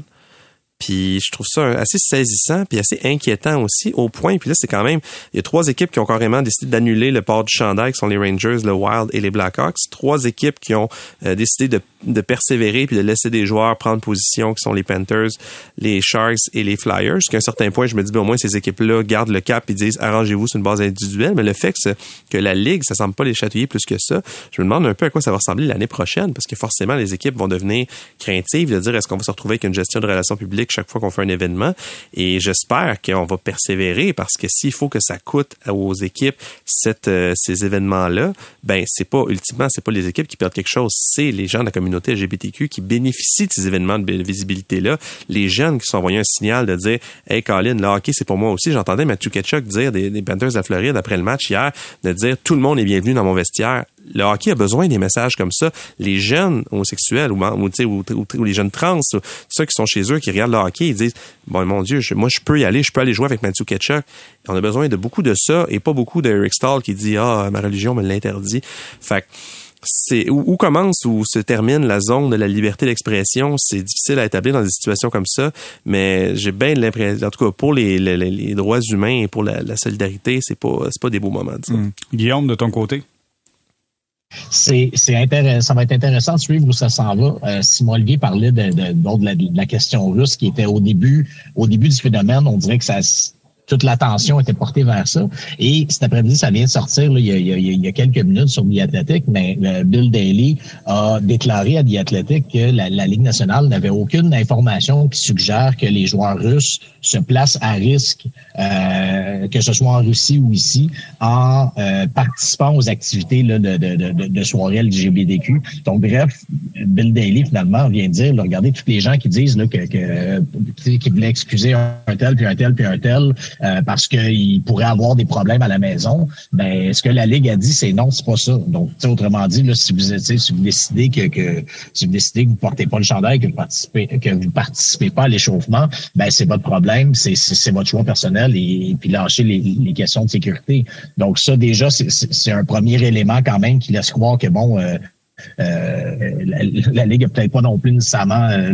Puis je trouve ça assez saisissant puis assez inquiétant aussi au point puis là c'est quand même il y a trois équipes qui ont carrément décidé d'annuler le port du chandail qui sont les Rangers, le Wild et les Blackhawks, trois équipes qui ont euh, décidé de, de persévérer puis de laisser des joueurs prendre position qui sont les Panthers, les Sharks et les Flyers. Jusqu'à un certain point, je me dis ben, au moins ces équipes-là gardent le cap et disent arrangez-vous sur une base individuelle, mais le fait que, que la ligue ça semble pas les chatouiller plus que ça, je me demande un peu à quoi ça va ressembler l'année prochaine parce que forcément les équipes vont devenir craintives de dire est-ce qu'on va se retrouver avec une gestion de relations publiques chaque fois qu'on fait un événement? Et j'espère qu'on va persévérer parce que s'il faut que ça coûte aux équipes euh, ces événements-là, ben c'est pas ultimement c'est pas les équipes qui perdent quelque chose, c'est les gens de la communauté LGBTQ qui bénéficient de ces événements de visibilité-là, les jeunes qui sont envoyés un signal de dire Hey Colin, le hockey c'est pour moi aussi. J'entendais Matthew Ketchuk dire des, des Panthers de Floride après le match hier, de dire tout le monde est bienvenu dans mon vestiaire. le hockey a besoin des messages comme ça. Les jeunes homosexuels ou, les jeunes trans, ceux qui sont chez eux, qui regardent le hockey, ils disent, bon, mon Dieu, moi, je peux y aller, je peux aller jouer avec Matthew Ketchuk. On a besoin de beaucoup de ça et pas beaucoup d'Eric Stahl qui dit, ah, ma religion me l'interdit. Fait c'est où, commence ou se termine la zone de la liberté d'expression? C'est difficile à établir dans des situations comme ça, mais j'ai bien l'impression, en tout cas pour les, les, droits humains et pour la, solidarité, c'est pas c'est pas des beaux moments. Hmm. Guillaume, de ton côté? C'est, c'est intéressant. Ça va être intéressant de suivre où ça s'en va. Euh, Simon Olivier parlait de, de, de, la, de, la, question russe qui était au début, au début du phénomène. On dirait que ça, toute l'attention était portée vers ça. Et cet après-midi, ça vient de sortir il, y a, il, y a, quelques minutes sur The mais Bill Daly a déclaré à The Athletic que la, Ligue nationale n'avait aucune information qui suggère que les joueurs russes se placent à risque, euh, que ce soit en Russie ou ici, en euh, participant aux activités là, de, de, de, de LGBTQ. Donc, bref, Bill Daly, finalement, vient de dire, regardez tous les gens qui disent là, que, que, qui voulaient excuser un tel, puis un tel, puis un tel, euh, parce qu'il pourrait avoir des problèmes à la maison. Ben, ce que la Ligue a dit, c'est non, c'est pas ça. Donc, autrement dit, là, si vous si vous décidez que, que si vous décidez que vous portez pas le chandail, que vous participez, que vous participez pas à l'échauffement, ben c'est votre problème, c'est, votre choix personnel et, puis lâcher les, les, questions de sécurité. Donc ça, déjà, c'est, un premier élément quand même qui laisse croire que bon, euh, euh, la, la, Ligue n'a peut-être pas non plus nécessairement euh,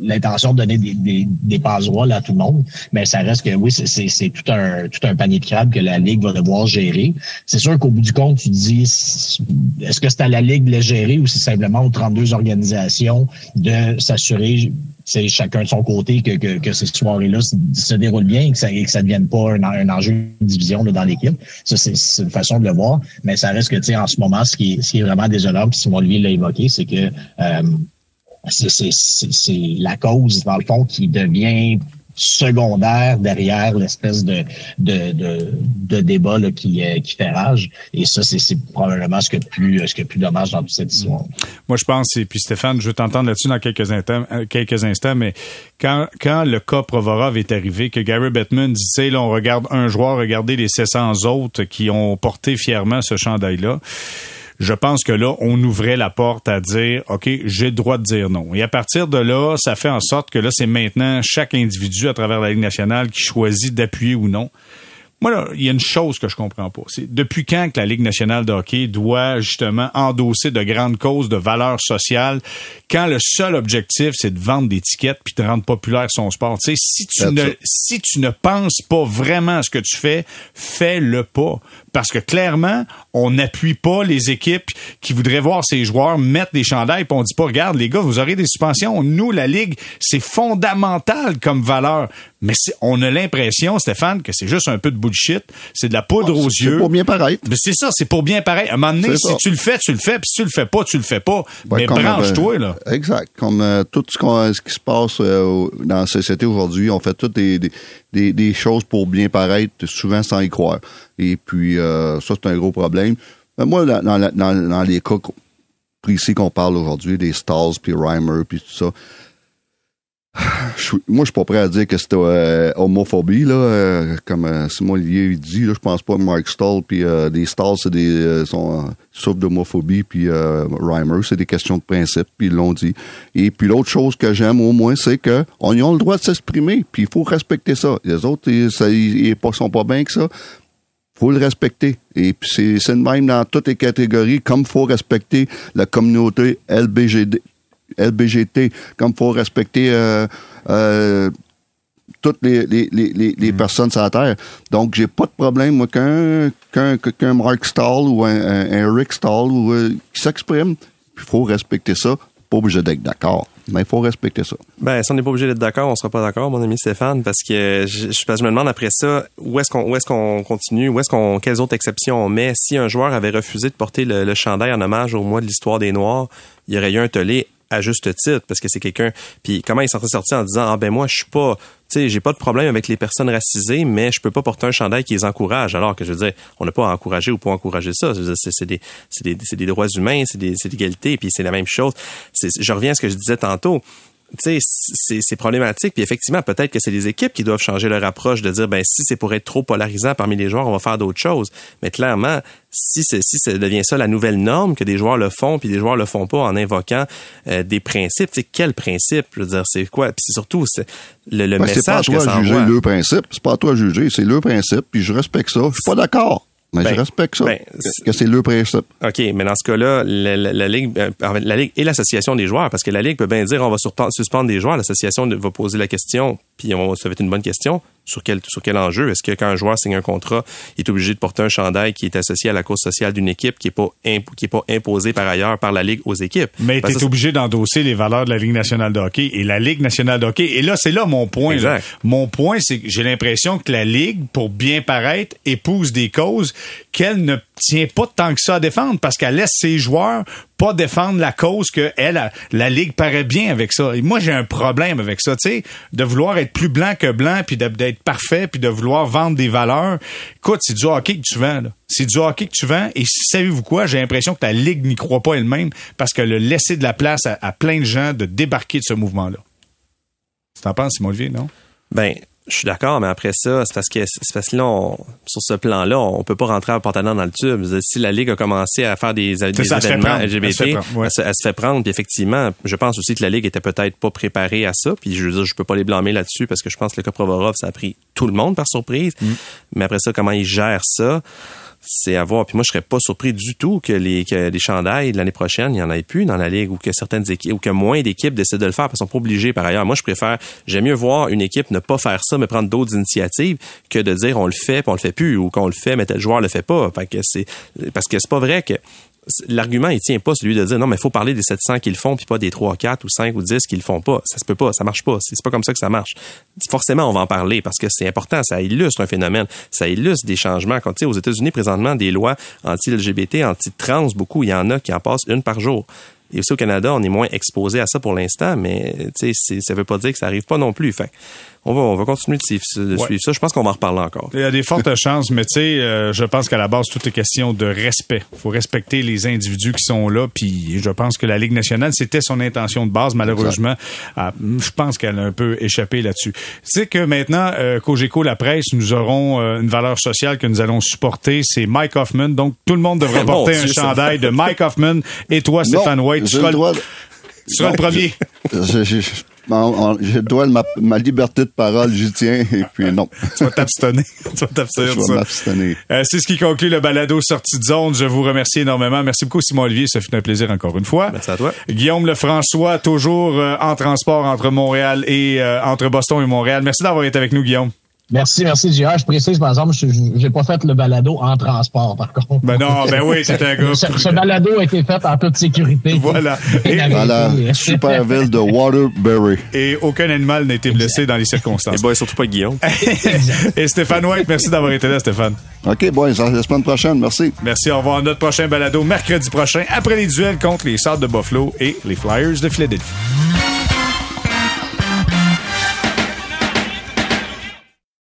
l'intention de donner des, des, des à tout le monde, mais ça reste que oui, c'est tout un tout un panier de crabes que la Ligue va devoir gérer. C'est sûr qu'au bout du compte, tu dis est-ce que c'est à la Ligue de le gérer ou c'est simplement aux 32 organisations de s'assurer c'est chacun de son côté que, que, que ces soirées-là se, déroulent bien et que ça ne devienne pas un, enjeu de division là, dans l'équipe? Ça, c'est une façon de le voir. Mais ça reste que, tu sais, en ce moment, ce qui est, ce qui est vraiment désolant, puis Simon lui l'a évoqué, c'est que euh, c'est la cause, dans le fond, qui devient secondaire derrière l'espèce de, de, de, de débat là, qui, euh, qui fait rage. Et ça, c'est probablement ce que plus ce que plus dommage dans toute cette histoire. Moi, je pense, et puis Stéphane, je vais t'entendre là-dessus dans quelques instants, euh, quelques instants, mais quand, quand le cas Provorov est arrivé, que Gary Bettman disait, là, on regarde un joueur, regardez les 700 autres qui ont porté fièrement ce chandail-là je pense que là, on ouvrait la porte à dire, OK, j'ai le droit de dire non. Et à partir de là, ça fait en sorte que là, c'est maintenant chaque individu à travers la Ligue nationale qui choisit d'appuyer ou non. Moi, là, il y a une chose que je comprends pas. C'est depuis quand que la Ligue nationale de hockey doit justement endosser de grandes causes de valeur sociale quand le seul objectif, c'est de vendre des tickets puis de rendre populaire son sport? Tu sais, si tu ne, si tu ne penses pas vraiment à ce que tu fais, fais-le pas. Parce que clairement, on n'appuie pas les équipes qui voudraient voir ces joueurs mettre des chandails puis on dit pas, regarde, les gars, vous aurez des suspensions. Nous, la Ligue, c'est fondamental comme valeur. Mais on a l'impression, Stéphane, que c'est juste un peu de bullshit. C'est de la poudre aux yeux. C'est pour bien pareil. Mais c'est ça, c'est pour bien pareil. À un moment donné, si tu le fais, tu le fais. Puis si tu le fais pas, tu le fais pas. mais branche-toi, là. Exact. Comme euh, tout ce, qui se passe euh, dans la société aujourd'hui, on fait toutes des, des, des, choses pour bien paraître, souvent sans y croire. Et puis, euh, ça, c'est un gros problème. moi, dans, dans, les cas précis qu'on parle aujourd'hui, des Stalls, puis Reimer, puis tout ça, moi, je suis pas prêt à dire que c'était euh, homophobie, là, euh, comme euh, Simon Olivier dit. Là, je pense pas que Mark Stall puis des Stalls, c'est des sont sauf d'homophobie puis Reimer, c'est des questions de principe, puis ils l'ont dit. Et puis l'autre chose que j'aime au moins, c'est que on a le droit de s'exprimer, puis il faut respecter ça. Les autres, ils, ça, ils, sont pas bien que ça faut le respecter. Et puis c'est le même dans toutes les catégories, comme faut respecter la communauté LBGD, LBGT, comme il faut respecter euh, euh, toutes les, les, les, les mm. personnes sur la Terre. Donc, j'ai pas de problème, moi, qu'un qu'un Mark Stall ou un, Rick Stall ou, euh, qui s'exprime. Il faut respecter ça. Pas obligé d'être d'accord, mais il faut respecter ça. Ben, si on n'est pas obligé d'être d'accord, on sera pas d'accord, mon ami Stéphane, parce que je me demande après ça, où est-ce qu'on où est-ce qu'on continue, où est-ce qu'on quelles autres exceptions on met? Si un joueur avait refusé de porter le, le chandail en hommage au mois de l'histoire des Noirs, il y aurait eu un tollé à juste titre parce que c'est quelqu'un puis comment il s'en sorti en disant ah ben moi je suis pas tu sais j'ai pas de problème avec les personnes racisées mais je peux pas porter un chandail qui les encourage alors que je veux dire on n'a pas à encourager ou pas encourager ça. C'est des c'est des, des droits humains c'est des c'est l'égalité puis c'est la même chose. Je reviens à ce que je disais tantôt tu sais, c'est problématique. Puis effectivement, peut-être que c'est les équipes qui doivent changer leur approche de dire, ben si c'est pour être trop polarisant parmi les joueurs, on va faire d'autres choses. Mais clairement, si, si ça devient ça la nouvelle norme, que des joueurs le font, puis des joueurs le font pas en invoquant euh, des principes, tu sais, quel principe? Je veux dire, c'est quoi? Puis c'est surtout le, le message C'est pas à toi à juger le principe. C'est pas à toi à juger. C'est le principe, puis je respecte ça. Je suis pas d'accord. Mais je ben, respecte ça. Ben, que c'est le principe. OK, mais dans ce cas-là, la, la, Ligue, euh, la Ligue et l'association des joueurs, parce que la Ligue peut bien dire on va suspendre des joueurs, l'association va poser la question, puis on, ça va être une bonne question sur quel, sur quel enjeu? Est-ce que quand un joueur signe un contrat, il est obligé de porter un chandail qui est associé à la cause sociale d'une équipe qui est pas qui est pas imposé par ailleurs par la Ligue aux équipes? Mais tu es obligé d'endosser les valeurs de la Ligue nationale de hockey et la Ligue nationale de hockey. Et là, c'est là mon point. Mon point, c'est que j'ai l'impression que la Ligue, pour bien paraître, épouse des causes qu'elle ne tient pas tant que ça à défendre parce qu'elle laisse ses joueurs pas défendre la cause que elle, la ligue paraît bien avec ça. Et moi, j'ai un problème avec ça, tu sais, de vouloir être plus blanc que blanc, puis d'être parfait, puis de vouloir vendre des valeurs. Écoute, c'est du hockey que tu vends. C'est du hockey que tu vends. Et savez-vous quoi? J'ai l'impression que la ligue n'y croit pas elle-même parce qu'elle a laissé de la place à, plein de gens de débarquer de ce mouvement-là. Tu t'en penses, Simon Olivier, non? Ben, je suis d'accord, mais après ça, c'est parce que c'est parce que là, sur ce plan-là, on peut pas rentrer en pantalon dans le tube. Si la Ligue a commencé à faire des, événements LGBT, elle se, fait prendre. Puis effectivement, je pense aussi que la Ligue était peut-être pas préparée à ça. Puis je veux dire, je peux pas les blâmer là-dessus parce que je pense que le cas Provorov, ça a pris tout le monde par surprise. Mm. Mais après ça, comment ils gèrent ça? C'est à voir. Puis moi, je serais pas surpris du tout que les, que les chandails l'année prochaine, il y en ait plus dans la ligue ou que certaines équipes ou que moins d'équipes décident de le faire parce qu'ils sont pas obligés par ailleurs. Moi, je préfère, j'aime mieux voir une équipe ne pas faire ça, mais prendre d'autres initiatives que de dire on le fait puis on le fait plus ou qu'on le fait mais tel joueur le fait pas. Fait que c'est parce que c'est pas vrai que l'argument, il tient pas celui de dire non, mais il faut parler des 700 qui le font, puis pas des 3, 4 ou 5 ou 10 qui le font pas. Ça se peut pas, ça marche pas. C'est pas comme ça que ça marche. Forcément, on va en parler parce que c'est important. Ça illustre un phénomène. Ça illustre des changements. Quand tu sais, aux États-Unis, présentement, des lois anti-LGBT, anti-trans, beaucoup, il y en a qui en passent une par jour. Et aussi au Canada, on est moins exposé à ça pour l'instant, mais ça veut pas dire que ça arrive pas non plus. Fait on va, on va continuer de suivre, ça. Je pense qu'on va en reparler encore. Il y a des fortes [LAUGHS] chances, mais tu sais, euh, je pense qu'à la base, tout est question de respect. Il faut respecter les individus qui sont là. Puis je pense que la Ligue nationale, c'était son intention de base. Malheureusement, ah, je pense qu'elle a un peu échappé là-dessus. Tu sais que maintenant, euh, Cogeco, la presse, nous aurons euh, une valeur sociale que nous allons supporter. C'est Mike Hoffman. Donc, tout le monde devrait [LAUGHS] porter un chandail de Mike Hoffman. Et toi, Stéphane White, tu seras, le, tu seras le premier. je dois ma, ma, liberté de parole, j'y tiens, et puis non. tu vas t'abstenir. [LAUGHS] tu vas t'abstenir. Je vais m'abstenir. Euh, c'est ce qui conclut le balado Sortie de zone. Je vous remercie énormément. Merci beaucoup, Simon Olivier. Ça fait un plaisir encore une fois. Merci à toi. Guillaume Lefrançois, toujours euh, en transport entre Montréal et euh, entre Boston et Montréal. Merci d'avoir été avec nous, Guillaume. Merci, merci, J.R. Je précise, par exemple, je n'ai pas fait le balado en transport, par contre. Ben non, ben oui, c'est un gars. Ce, balado a été fait en toute sécurité. Voilà. Et, dans la super ville de Waterbury. Et aucun animal n'a été blessé dans les circonstances. Et bon, surtout pas Guillaume. [LAUGHS] et Stéphane White, merci d'avoir été là, Stéphane. OK, bon, la semaine prochaine, merci. Merci, au revoir. Notre prochain balado mercredi prochain, après les duels contre les Sardes de Buffalo et les Flyers de Philadelphie.